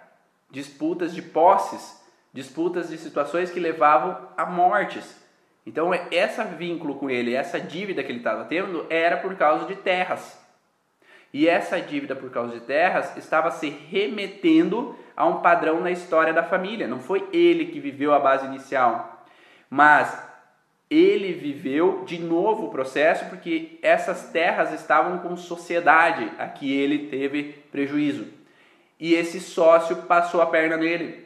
disputas de posses, disputas de situações que levavam a mortes. Então, esse vínculo com ele, essa dívida que ele estava tendo, era por causa de terras. E essa dívida por causa de terras estava se remetendo a um padrão na história da família. Não foi ele que viveu a base inicial, mas ele viveu de novo o processo porque essas terras estavam com sociedade a que ele teve prejuízo. E esse sócio passou a perna nele.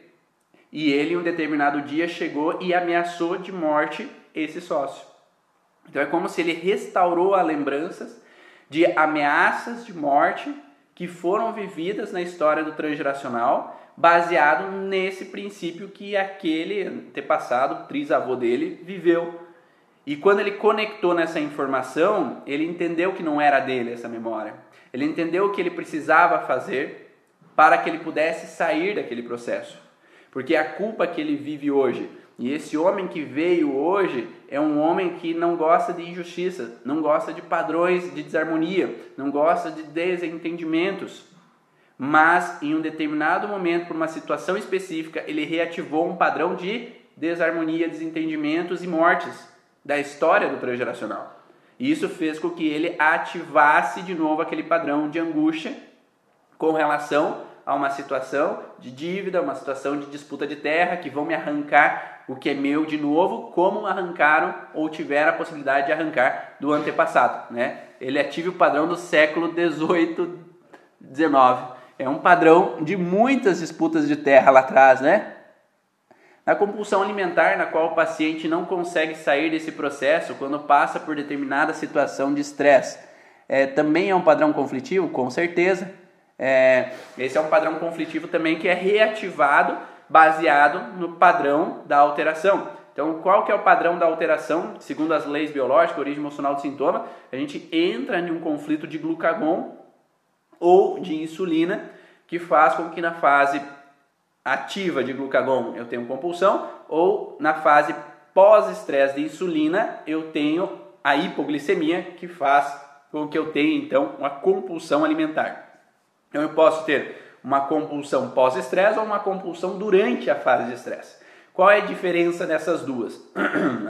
E ele, um determinado dia, chegou e ameaçou de morte esse sócio. Então é como se ele restaurou as lembranças de ameaças de morte que foram vividas na história do transgeracional, baseado nesse princípio que aquele antepassado, trisavô dele, viveu. E quando ele conectou nessa informação, ele entendeu que não era dele essa memória. Ele entendeu o que ele precisava fazer para que ele pudesse sair daquele processo. Porque a culpa que ele vive hoje e esse homem que veio hoje é um homem que não gosta de injustiça, não gosta de padrões de desarmonia, não gosta de desentendimentos. Mas em um determinado momento, por uma situação específica, ele reativou um padrão de desarmonia, desentendimentos e mortes da história do transgeracional. E isso fez com que ele ativasse de novo aquele padrão de angústia com relação a uma situação de dívida, uma situação de disputa de terra que vão me arrancar o que é meu de novo, como arrancaram ou tiveram a possibilidade de arrancar do antepassado, né? Ele ative o padrão do século 18, 19. É um padrão de muitas disputas de terra lá atrás, né? Na compulsão alimentar, na qual o paciente não consegue sair desse processo quando passa por determinada situação de estresse, é, também é um padrão conflitivo, com certeza. É, esse é um padrão conflitivo também que é reativado baseado no padrão da alteração. Então, qual que é o padrão da alteração? Segundo as leis biológicas, origem emocional do sintoma, a gente entra em um conflito de glucagon ou de insulina que faz com que na fase ativa de glucagon eu tenha compulsão ou na fase pós-estresse de insulina eu tenho a hipoglicemia que faz com que eu tenha então uma compulsão alimentar. Então eu posso ter uma compulsão pós-estresse ou uma compulsão durante a fase de estresse. Qual é a diferença dessas duas?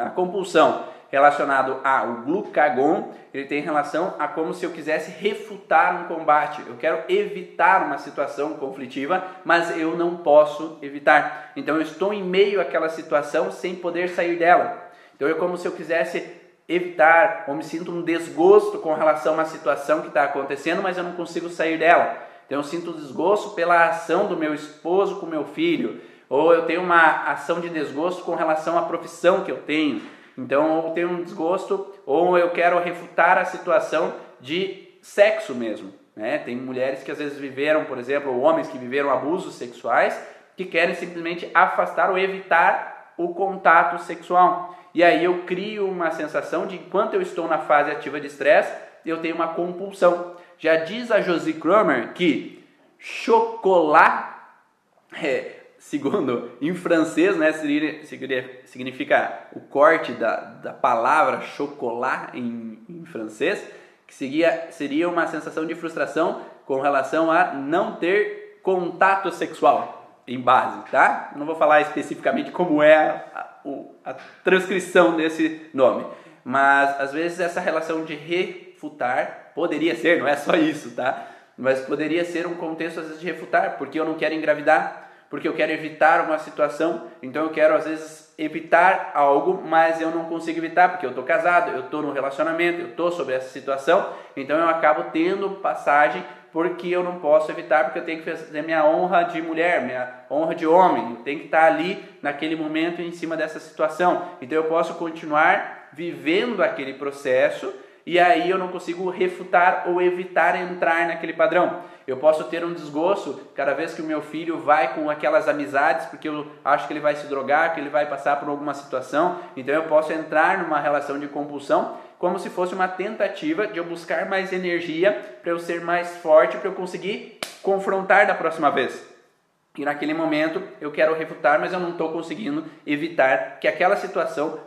a compulsão relacionado ao glucagon, ele tem relação a como se eu quisesse refutar um combate. Eu quero evitar uma situação conflitiva, mas eu não posso evitar. Então eu estou em meio àquela situação sem poder sair dela. Então é como se eu quisesse evitar ou me sinto um desgosto com relação a uma situação que está acontecendo, mas eu não consigo sair dela. Então eu sinto desgosto pela ação do meu esposo com meu filho, ou eu tenho uma ação de desgosto com relação à profissão que eu tenho. Então eu tenho um desgosto, ou eu quero refutar a situação de sexo mesmo. Né? Tem mulheres que às vezes viveram, por exemplo, ou homens que viveram abusos sexuais, que querem simplesmente afastar ou evitar o contato sexual. E aí eu crio uma sensação de enquanto eu estou na fase ativa de estresse, eu tenho uma compulsão. Já diz a Josie Cromer que chocolate, é, segundo em francês, né, significa o corte da, da palavra chocolate em, em francês, que seria, seria uma sensação de frustração com relação a não ter contato sexual em base, tá? Não vou falar especificamente como é a, a, a transcrição desse nome, mas às vezes essa relação de refutar Poderia ser, não é só isso, tá? Mas poderia ser um contexto às vezes de refutar, porque eu não quero engravidar, porque eu quero evitar uma situação, então eu quero às vezes evitar algo, mas eu não consigo evitar porque eu estou casado, eu estou no relacionamento, eu estou sobre essa situação, então eu acabo tendo passagem porque eu não posso evitar, porque eu tenho que fazer minha honra de mulher, minha honra de homem, tenho que estar ali naquele momento em cima dessa situação. Então eu posso continuar vivendo aquele processo e aí eu não consigo refutar ou evitar entrar naquele padrão. Eu posso ter um desgosto cada vez que o meu filho vai com aquelas amizades, porque eu acho que ele vai se drogar, que ele vai passar por alguma situação, então eu posso entrar numa relação de compulsão como se fosse uma tentativa de eu buscar mais energia para eu ser mais forte, para eu conseguir confrontar da próxima vez. E naquele momento eu quero refutar, mas eu não estou conseguindo evitar que aquela situação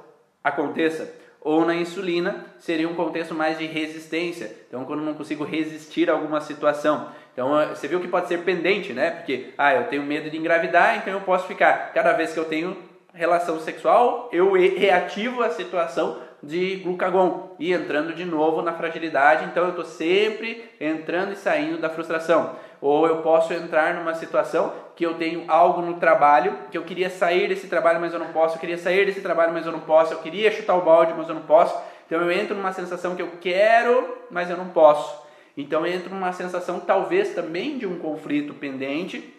aconteça. Ou na insulina seria um contexto mais de resistência. Então, quando não consigo resistir a alguma situação. Então, eh, você viu que pode ser pendente, né? Porque, ah, eu tenho medo de engravidar, então eu posso ficar. Cada vez que eu tenho relação sexual, eu reativo a situação de glucagon e entrando de novo na fragilidade. Então, eu estou sempre entrando e saindo da frustração. Ou eu posso entrar numa situação que eu tenho algo no trabalho, que eu queria sair desse trabalho, mas eu não posso, eu queria sair desse trabalho, mas eu não posso, eu queria chutar o balde, mas eu não posso. Então eu entro numa sensação que eu quero, mas eu não posso. Então eu entro numa sensação talvez também de um conflito pendente,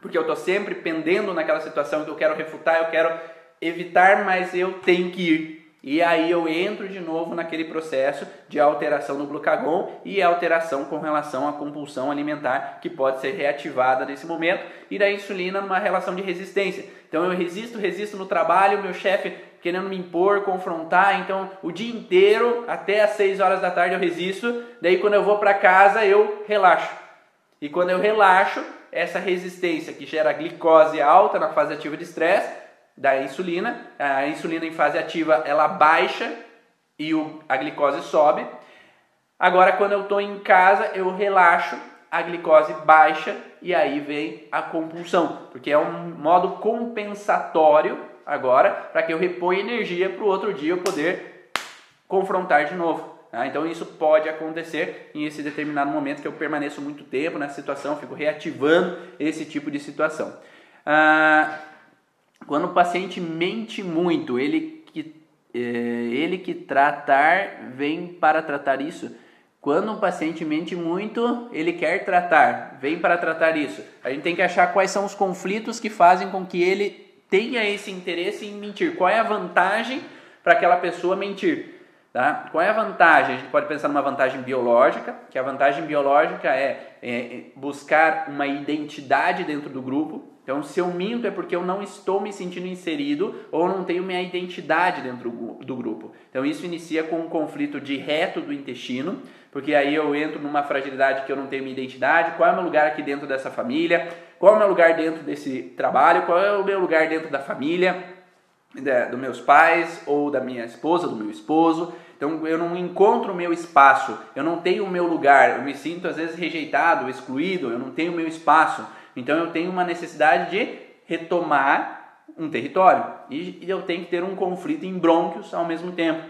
porque eu estou sempre pendendo naquela situação que eu quero refutar, eu quero evitar, mas eu tenho que ir. E aí eu entro de novo naquele processo de alteração do glucagon e alteração com relação à compulsão alimentar que pode ser reativada nesse momento e da insulina numa relação de resistência. Então eu resisto, resisto no trabalho, meu chefe querendo me impor, confrontar, então o dia inteiro até às 6 horas da tarde eu resisto, daí quando eu vou para casa eu relaxo. E quando eu relaxo, essa resistência que gera glicose alta na fase ativa de estresse da insulina. A insulina em fase ativa ela baixa e o, a glicose sobe. Agora, quando eu estou em casa, eu relaxo, a glicose baixa e aí vem a compulsão, porque é um modo compensatório agora para que eu reponha energia para o outro dia eu poder confrontar de novo. Tá? Então isso pode acontecer em esse determinado momento que eu permaneço muito tempo nessa situação, fico reativando esse tipo de situação. Ah, quando o paciente mente muito, ele que, é, ele que tratar vem para tratar isso. Quando um paciente mente muito, ele quer tratar, vem para tratar isso. A gente tem que achar quais são os conflitos que fazem com que ele tenha esse interesse em mentir. Qual é a vantagem para aquela pessoa mentir? Tá? Qual é a vantagem? A gente pode pensar numa vantagem biológica, que a vantagem biológica é, é buscar uma identidade dentro do grupo. Então, se eu minto é porque eu não estou me sentindo inserido ou não tenho minha identidade dentro do grupo. Então, isso inicia com um conflito de reto do intestino, porque aí eu entro numa fragilidade que eu não tenho minha identidade. Qual é o meu lugar aqui dentro dessa família? Qual é o meu lugar dentro desse trabalho? Qual é o meu lugar dentro da família? dos meus pais ou da minha esposa, do meu esposo. Então eu não encontro o meu espaço, eu não tenho o meu lugar, eu me sinto às vezes rejeitado, excluído, eu não tenho o meu espaço. Então eu tenho uma necessidade de retomar um território e eu tenho que ter um conflito em brônquios ao mesmo tempo.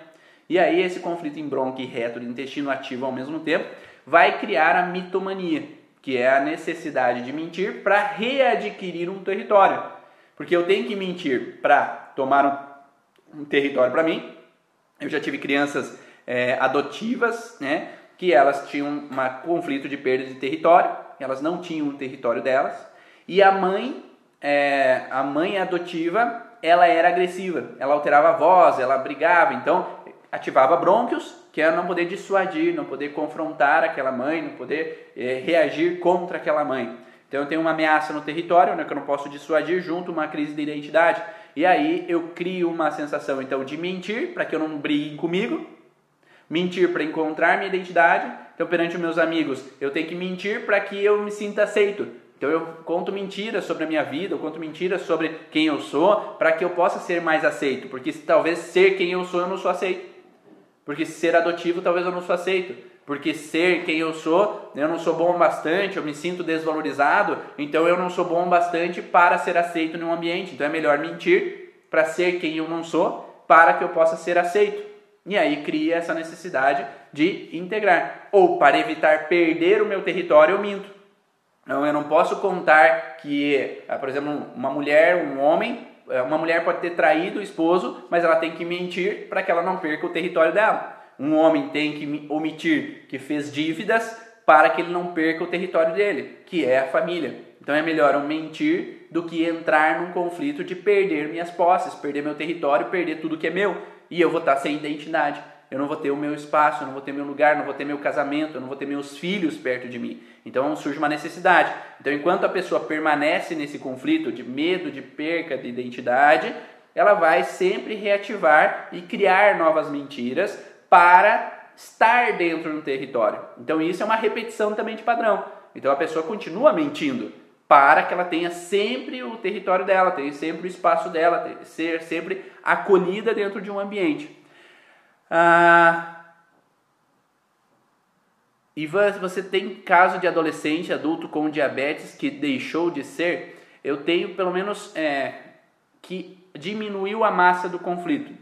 E aí esse conflito em brônquio e reto do intestino ativo ao mesmo tempo vai criar a mitomania, que é a necessidade de mentir para readquirir um território. Porque eu tenho que mentir para tomar um, um território para mim. Eu já tive crianças é, adotivas, né, que elas tinham um conflito de perda de território elas não tinham o território delas. E a mãe, é, a mãe adotiva, ela era agressiva, ela alterava a voz, ela brigava, então ativava brônquios, que é não poder dissuadir, não poder confrontar aquela mãe, não poder é, reagir contra aquela mãe. Então eu tenho uma ameaça no território, né, que eu não posso dissuadir, junto uma crise de identidade. E aí eu crio uma sensação então de mentir para que eu não brigue comigo, mentir para encontrar minha identidade então, perante meus amigos, eu tenho que mentir para que eu me sinta aceito. Então, eu conto mentiras sobre a minha vida, eu conto mentiras sobre quem eu sou, para que eu possa ser mais aceito. Porque talvez ser quem eu sou eu não sou aceito. Porque ser adotivo talvez eu não sou aceito. Porque ser quem eu sou, eu não sou bom bastante, eu me sinto desvalorizado, então eu não sou bom bastante para ser aceito no ambiente. Então é melhor mentir para ser quem eu não sou, para que eu possa ser aceito. E aí cria essa necessidade de integrar. Ou para evitar perder o meu território, eu minto. Então, eu não posso contar que, ah, por exemplo, uma mulher, um homem, eh, uma mulher pode ter traído o esposo, mas ela tem que mentir para que ela não perca o território dela. Um homem tem que omitir que fez dívidas para que ele não perca o território dele, que é a família. Então é melhor eu mentir do que entrar num conflito de perder minhas posses, perder meu território, perder tudo que é meu e eu vou estar sem identidade. eu não vou ter o meu espaço, eu não vou ter meu lugar, não vou ter meu casamento, eu não vou ter meus filhos perto de mim. Então surge uma necessidade. Então, enquanto a pessoa permanece nesse conflito de medo, de perca de identidade, ela vai sempre reativar e criar novas mentiras para estar dentro do território. Então, isso é uma repetição também de padrão. Então, a pessoa continua mentindo para que ela tenha sempre o território dela, tenha sempre o espaço dela, ser sempre acolhida dentro de um ambiente. Ah, Ivan, você tem caso de adolescente, adulto com diabetes que deixou de ser? Eu tenho pelo menos é, que diminuiu a massa do conflito.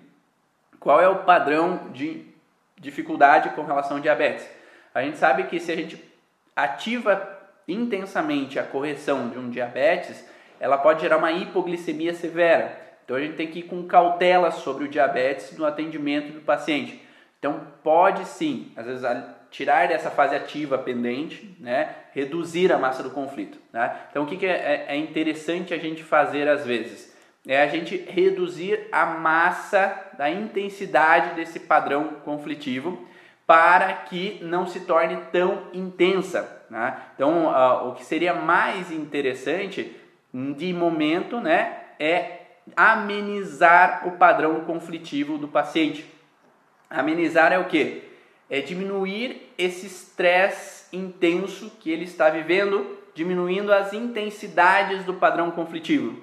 Qual é o padrão de dificuldade com relação ao diabetes? A gente sabe que se a gente ativa intensamente a correção de um diabetes, ela pode gerar uma hipoglicemia severa. Então a gente tem que ir com cautela sobre o diabetes no atendimento do paciente. Então pode sim, às vezes tirar dessa fase ativa pendente, né, reduzir a massa do conflito. Né? Então o que, que é, é interessante a gente fazer às vezes? É a gente reduzir a massa da intensidade desse padrão conflitivo para que não se torne tão intensa. Né? Então, uh, o que seria mais interessante de momento né, é amenizar o padrão conflitivo do paciente. Amenizar é o que? É diminuir esse estresse intenso que ele está vivendo, diminuindo as intensidades do padrão conflitivo.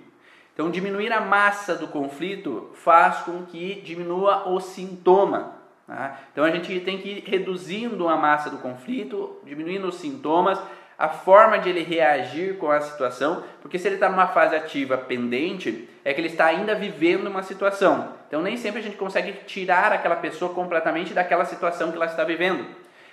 Então, diminuir a massa do conflito faz com que diminua o sintoma. Tá? Então a gente tem que ir reduzindo a massa do conflito, diminuindo os sintomas, a forma de ele reagir com a situação, porque se ele está numa fase ativa pendente, é que ele está ainda vivendo uma situação. Então nem sempre a gente consegue tirar aquela pessoa completamente daquela situação que ela está vivendo.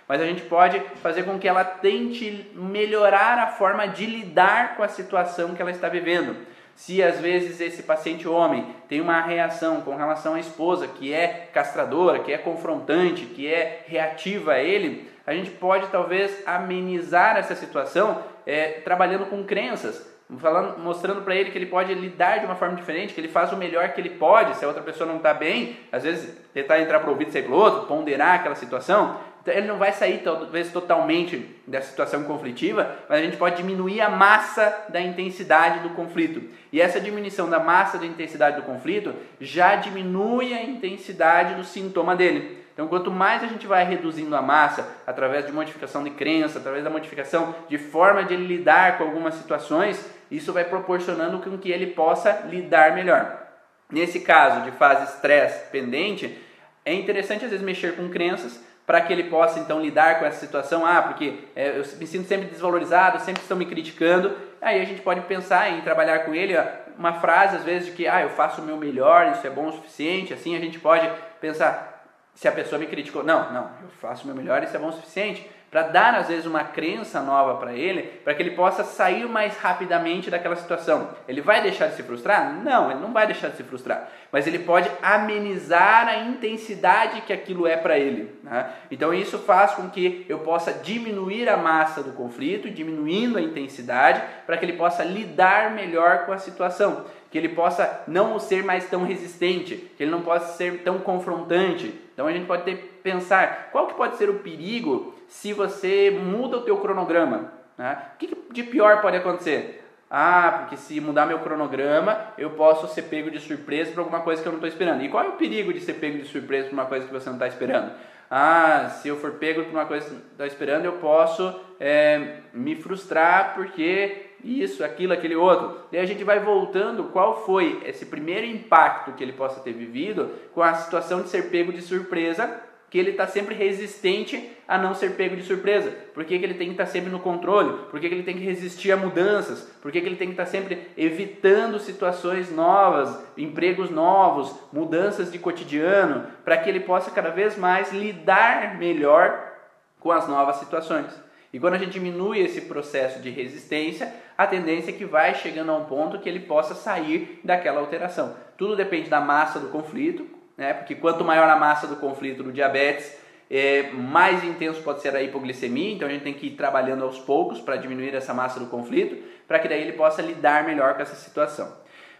Mas a gente pode fazer com que ela tente melhorar a forma de lidar com a situação que ela está vivendo. Se às vezes esse paciente homem tem uma reação com relação à esposa que é castradora, que é confrontante, que é reativa a ele, a gente pode talvez amenizar essa situação é, trabalhando com crenças, falando, mostrando para ele que ele pode lidar de uma forma diferente, que ele faz o melhor que ele pode. Se a outra pessoa não está bem, às vezes tentar entrar para o ouvido pelo outro, ponderar aquela situação. Então, ele não vai sair talvez totalmente dessa situação conflitiva, mas a gente pode diminuir a massa da intensidade do conflito. E essa diminuição da massa da intensidade do conflito já diminui a intensidade do sintoma dele. Então, quanto mais a gente vai reduzindo a massa através de modificação de crença, através da modificação de forma de ele lidar com algumas situações, isso vai proporcionando com que ele possa lidar melhor. Nesse caso de fase estresse pendente, é interessante às vezes mexer com crenças para que ele possa então lidar com essa situação. Ah, porque é, eu me sinto sempre desvalorizado, sempre estão me criticando. Aí a gente pode pensar em trabalhar com ele ó, uma frase às vezes de que ah, eu faço o meu melhor, isso é bom o suficiente. Assim a gente pode pensar se a pessoa me criticou, não, não, eu faço o meu melhor, isso é bom o suficiente para dar às vezes uma crença nova para ele, para que ele possa sair mais rapidamente daquela situação. Ele vai deixar de se frustrar? Não, ele não vai deixar de se frustrar, mas ele pode amenizar a intensidade que aquilo é para ele. Né? Então isso faz com que eu possa diminuir a massa do conflito, diminuindo a intensidade, para que ele possa lidar melhor com a situação que ele possa não ser mais tão resistente, que ele não possa ser tão confrontante. Então a gente pode ter, pensar qual que pode ser o perigo se você muda o teu cronograma. Né? O que de pior pode acontecer? Ah, porque se mudar meu cronograma, eu posso ser pego de surpresa por alguma coisa que eu não estou esperando. E qual é o perigo de ser pego de surpresa por uma coisa que você não está esperando? Ah, se eu for pego por uma coisa que você está esperando, eu posso é, me frustrar porque isso, aquilo, aquele outro. Daí a gente vai voltando qual foi esse primeiro impacto que ele possa ter vivido com a situação de ser pego de surpresa, que ele está sempre resistente a não ser pego de surpresa. Por que, que ele tem que estar tá sempre no controle? Por que, que ele tem que resistir a mudanças? Por que, que ele tem que estar tá sempre evitando situações novas, empregos novos, mudanças de cotidiano, para que ele possa cada vez mais lidar melhor com as novas situações? E quando a gente diminui esse processo de resistência, a tendência é que vai chegando a um ponto que ele possa sair daquela alteração. Tudo depende da massa do conflito, né? porque quanto maior a massa do conflito do diabetes, é, mais intenso pode ser a hipoglicemia, então a gente tem que ir trabalhando aos poucos para diminuir essa massa do conflito, para que daí ele possa lidar melhor com essa situação.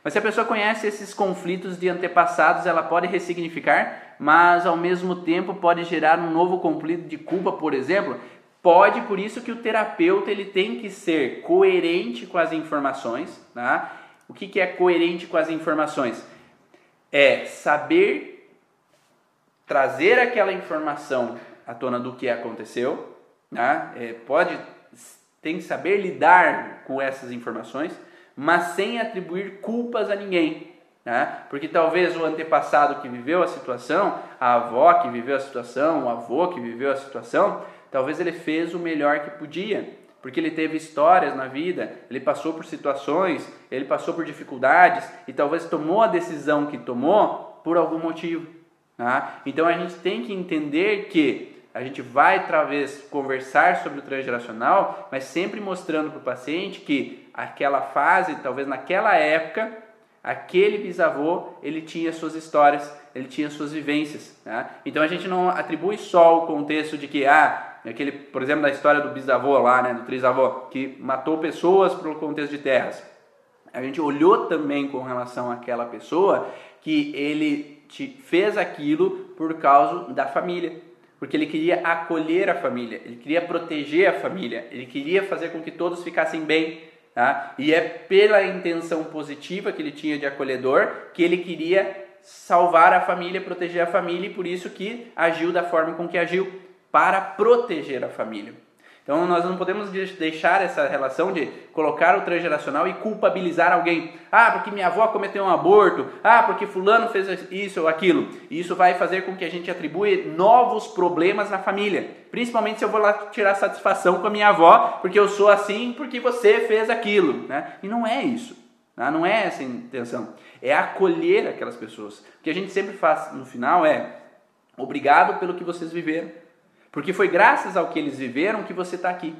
Mas se a pessoa conhece esses conflitos de antepassados, ela pode ressignificar, mas ao mesmo tempo pode gerar um novo conflito de culpa, por exemplo. Pode, por isso que o terapeuta ele tem que ser coerente com as informações. Tá? O que, que é coerente com as informações? É saber trazer aquela informação à tona do que aconteceu, tá? é, pode tem que saber lidar com essas informações, mas sem atribuir culpas a ninguém. Né? Porque talvez o antepassado que viveu a situação, a avó que viveu a situação, o avô que viveu a situação, talvez ele fez o melhor que podia, porque ele teve histórias na vida, ele passou por situações, ele passou por dificuldades e talvez tomou a decisão que tomou por algum motivo. Tá? Então a gente tem que entender que a gente vai talvez conversar sobre o transgeracional, mas sempre mostrando para o paciente que aquela fase, talvez naquela época, aquele bisavô ele tinha suas histórias, ele tinha suas vivências. Né? Então a gente não atribui só o contexto de que ah, aquele, por exemplo, da história do bisavô lá, né, do trisavô, que matou pessoas pelo contexto de terras. A gente olhou também com relação àquela pessoa que ele fez aquilo por causa da família porque ele queria acolher a família, ele queria proteger a família, ele queria fazer com que todos ficassem bem. Tá? E é pela intenção positiva que ele tinha de acolhedor que ele queria salvar a família, proteger a família e por isso que agiu da forma com que agiu, para proteger a família. Então nós não podemos deixar essa relação de colocar o transgeracional e culpabilizar alguém. Ah, porque minha avó cometeu um aborto. Ah, porque fulano fez isso ou aquilo. E isso vai fazer com que a gente atribua novos problemas na família. Principalmente se eu vou lá tirar satisfação com a minha avó, porque eu sou assim, porque você fez aquilo. Né? E não é isso. Tá? Não é essa a intenção. É acolher aquelas pessoas. O que a gente sempre faz no final é obrigado pelo que vocês viveram. Porque foi graças ao que eles viveram que você está aqui.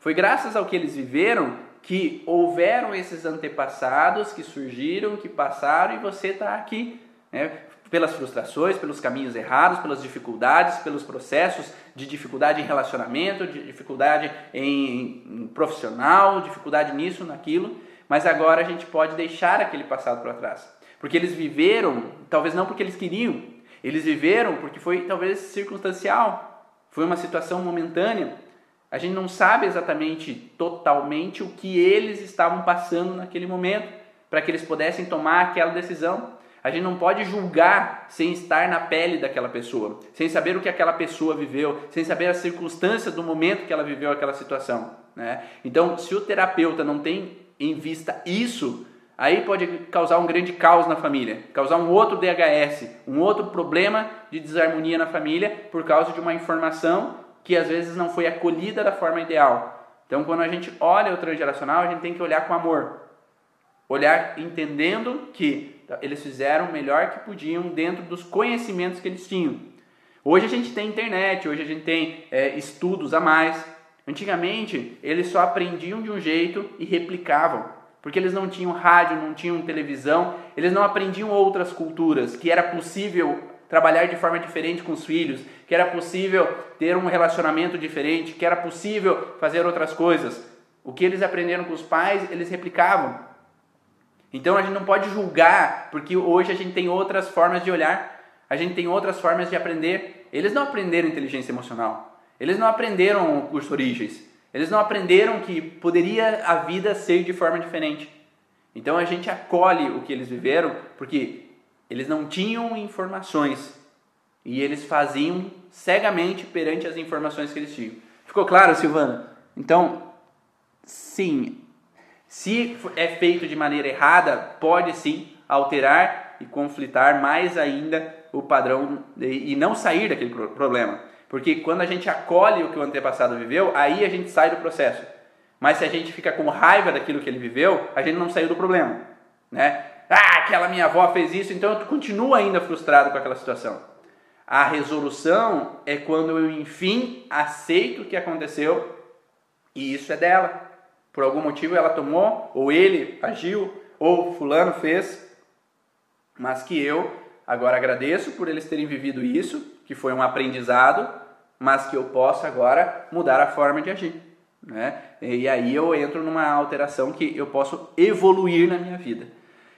Foi graças ao que eles viveram que houveram esses antepassados que surgiram, que passaram e você está aqui. Né? Pelas frustrações, pelos caminhos errados, pelas dificuldades, pelos processos de dificuldade em relacionamento, de dificuldade em, em profissional, dificuldade nisso, naquilo. Mas agora a gente pode deixar aquele passado para trás. Porque eles viveram, talvez não porque eles queriam, eles viveram porque foi talvez circunstancial, foi uma situação momentânea. A gente não sabe exatamente totalmente o que eles estavam passando naquele momento para que eles pudessem tomar aquela decisão. A gente não pode julgar sem estar na pele daquela pessoa, sem saber o que aquela pessoa viveu, sem saber as circunstâncias do momento que ela viveu aquela situação. Né? Então, se o terapeuta não tem em vista isso, Aí pode causar um grande caos na família, causar um outro DHS, um outro problema de desarmonia na família por causa de uma informação que às vezes não foi acolhida da forma ideal. Então, quando a gente olha o transgeracional, a gente tem que olhar com amor. Olhar entendendo que eles fizeram o melhor que podiam dentro dos conhecimentos que eles tinham. Hoje a gente tem internet, hoje a gente tem é, estudos a mais. Antigamente, eles só aprendiam de um jeito e replicavam porque eles não tinham rádio, não tinham televisão, eles não aprendiam outras culturas, que era possível trabalhar de forma diferente com os filhos, que era possível ter um relacionamento diferente, que era possível fazer outras coisas. O que eles aprenderam com os pais, eles replicavam. Então a gente não pode julgar, porque hoje a gente tem outras formas de olhar, a gente tem outras formas de aprender. Eles não aprenderam inteligência emocional, eles não aprenderam o curso Origens, eles não aprenderam que poderia a vida ser de forma diferente. Então a gente acolhe o que eles viveram porque eles não tinham informações e eles faziam cegamente perante as informações que eles tinham. Ficou claro, Silvana? Então, sim, se é feito de maneira errada, pode sim alterar e conflitar mais ainda o padrão e não sair daquele problema. Porque quando a gente acolhe o que o antepassado viveu, aí a gente sai do processo. Mas se a gente fica com raiva daquilo que ele viveu, a gente não saiu do problema, né? Ah, aquela minha avó fez isso, então eu continuo ainda frustrado com aquela situação. A resolução é quando eu, enfim, aceito o que aconteceu e isso é dela. Por algum motivo ela tomou, ou ele agiu, ou fulano fez, mas que eu agora agradeço por eles terem vivido isso que foi um aprendizado, mas que eu posso agora mudar a forma de agir. Né? E aí eu entro numa alteração que eu posso evoluir na minha vida.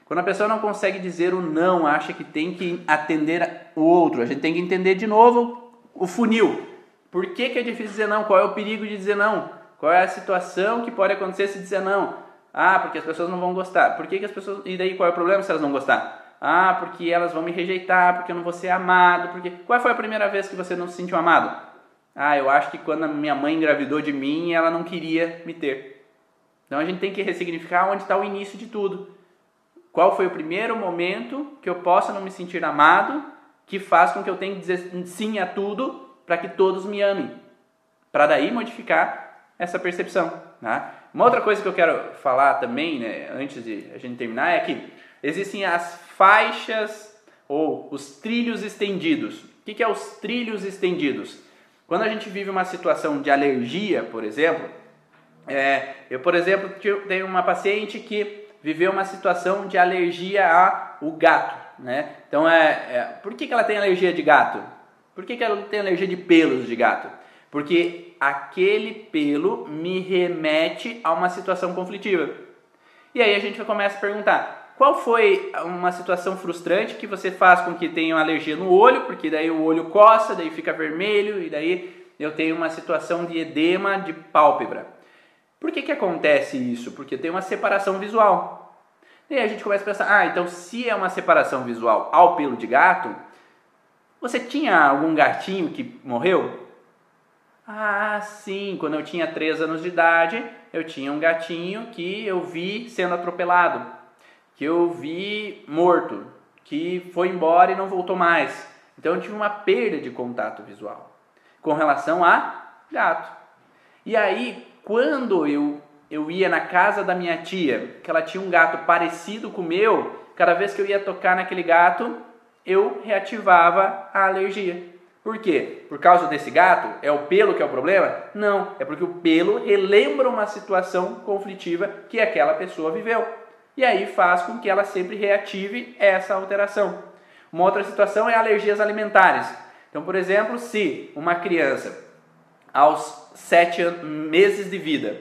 Quando a pessoa não consegue dizer o não, acha que tem que atender o outro, a gente tem que entender de novo o funil. Por que, que é difícil dizer não? Qual é o perigo de dizer não? Qual é a situação que pode acontecer se dizer não? Ah, porque as pessoas não vão gostar. Por que, que as pessoas. E daí qual é o problema se elas não gostar? Ah, porque elas vão me rejeitar, porque eu não vou ser amado, porque. Qual foi a primeira vez que você não se sentiu amado? Ah, eu acho que quando a minha mãe engravidou de mim, ela não queria me ter. Então a gente tem que ressignificar onde está o início de tudo. Qual foi o primeiro momento que eu possa não me sentir amado, que faz com que eu tenha que dizer sim a tudo para que todos me amem? Para daí modificar essa percepção. Né? Uma outra coisa que eu quero falar também, né, antes de a gente terminar, é que existem as faixas ou os trilhos estendidos. O que, é os trilhos estendidos? Quando a gente vive uma situação de alergia, por exemplo, é, eu, por exemplo, tenho uma paciente que viveu uma situação de alergia ao gato, né? Então, é, é, por que, que ela tem alergia de gato? Por que, que ela tem alergia de pelos de gato? Porque aquele pelo me remete a uma situação conflitiva. E aí a gente começa a perguntar: qual foi uma situação frustrante que você faz com que tenha uma alergia no olho, porque daí o olho coça, daí fica vermelho e daí eu tenho uma situação de edema de pálpebra. Por que, que acontece isso? Porque tem uma separação visual. E aí a gente começa a pensar, ah, então se é uma separação visual ao pelo de gato, você tinha algum gatinho que morreu? Ah, sim, quando eu tinha 3 anos de idade, eu tinha um gatinho que eu vi sendo atropelado, que eu vi morto, que foi embora e não voltou mais. Então eu tive uma perda de contato visual com relação a gato. E aí, quando eu, eu ia na casa da minha tia, que ela tinha um gato parecido com o meu, cada vez que eu ia tocar naquele gato, eu reativava a alergia. Por quê? Por causa desse gato? É o pelo que é o problema? Não, é porque o pelo relembra uma situação conflitiva que aquela pessoa viveu. E aí faz com que ela sempre reative essa alteração. Uma outra situação é alergias alimentares. Então, por exemplo, se uma criança aos sete meses de vida,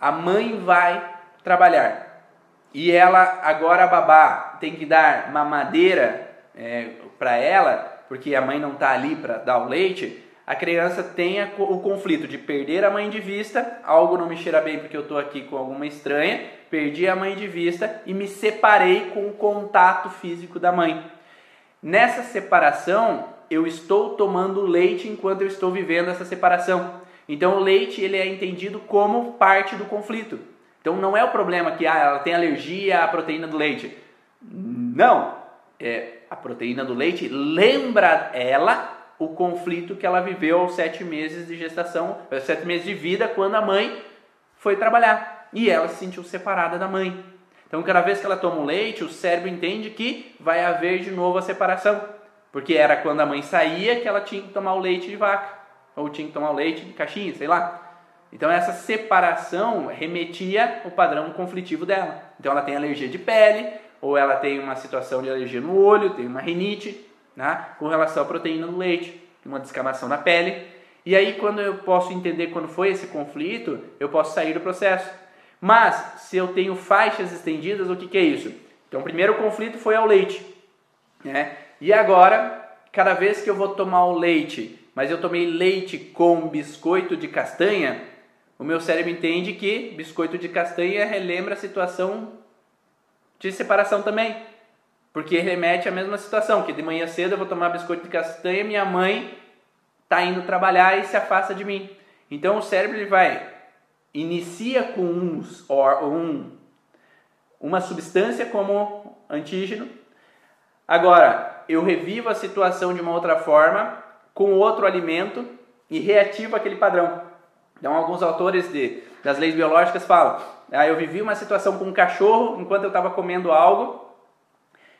a mãe vai trabalhar e ela agora a babá tem que dar mamadeira é, para ela porque a mãe não está ali para dar o leite, a criança tem o conflito de perder a mãe de vista, algo não me cheira bem porque eu estou aqui com alguma estranha, perdi a mãe de vista e me separei com o contato físico da mãe. Nessa separação, eu estou tomando leite enquanto eu estou vivendo essa separação. Então o leite ele é entendido como parte do conflito. Então não é o problema que ah, ela tem alergia à proteína do leite. Não, é, a proteína do leite lembra ela o conflito que ela viveu aos sete meses de gestação, eh, sete meses de vida, quando a mãe foi trabalhar e ela se sentiu separada da mãe. Então, cada vez que ela toma o leite, o cérebro entende que vai haver de novo a separação, porque era quando a mãe saía que ela tinha que tomar o leite de vaca, ou tinha que tomar o leite de caixinha, sei lá. Então, essa separação remetia o padrão conflitivo dela. Então, ela tem alergia de pele, ou ela tem uma situação de alergia no olho, tem uma rinite, né, com relação à proteína do leite, uma descamação na pele. E aí, quando eu posso entender quando foi esse conflito, eu posso sair do processo. Mas, se eu tenho faixas estendidas, o que, que é isso? Então, o primeiro conflito foi ao leite. Né? E agora, cada vez que eu vou tomar o leite, mas eu tomei leite com biscoito de castanha, o meu cérebro entende que biscoito de castanha relembra a situação de separação também. Porque remete à mesma situação, que de manhã cedo eu vou tomar biscoito de castanha, minha mãe está indo trabalhar e se afasta de mim. Então o cérebro ele vai inicia com uns, or, um, uma substância como antígeno. Agora, eu revivo a situação de uma outra forma, com outro alimento e reativo aquele padrão. Então, alguns autores de, das leis biológicas falam: ah, eu vivi uma situação com um cachorro enquanto eu estava comendo algo.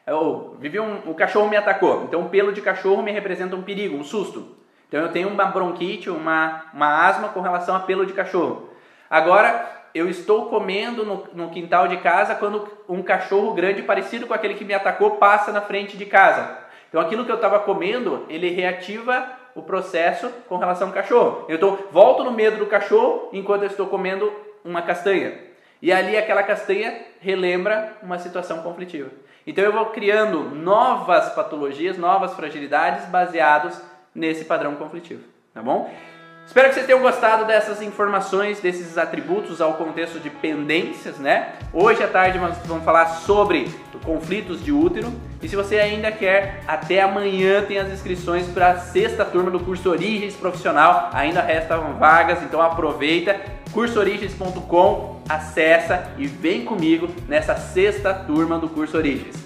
Eu vivi um, o cachorro me atacou. Então, o pelo de cachorro me representa um perigo, um susto. Então, eu tenho uma bronquite, uma, uma asma com relação a pelo de cachorro. Agora, eu estou comendo no, no, quintal de casa quando um cachorro grande parecido com aquele que me atacou passa na frente de casa. Então aquilo que eu estava comendo, ele reativa o processo com relação ao cachorro. Eu então, volto no medo do cachorro enquanto eu estou comendo uma castanha. E ali aquela castanha relembra uma situação conflitiva. Então eu vou criando novas patologias, novas fragilidades baseados nesse padrão conflitivo, tá bom? Espero que vocês tenham gostado dessas informações, desses atributos ao contexto de pendências, né? Hoje à tarde vamos falar sobre conflitos de útero. E se você ainda quer, até amanhã tem as inscrições para a sexta turma do curso Origens Profissional. Ainda restam vagas, então aproveita cursoorigens.com, acessa e vem comigo nessa sexta turma do curso Origens.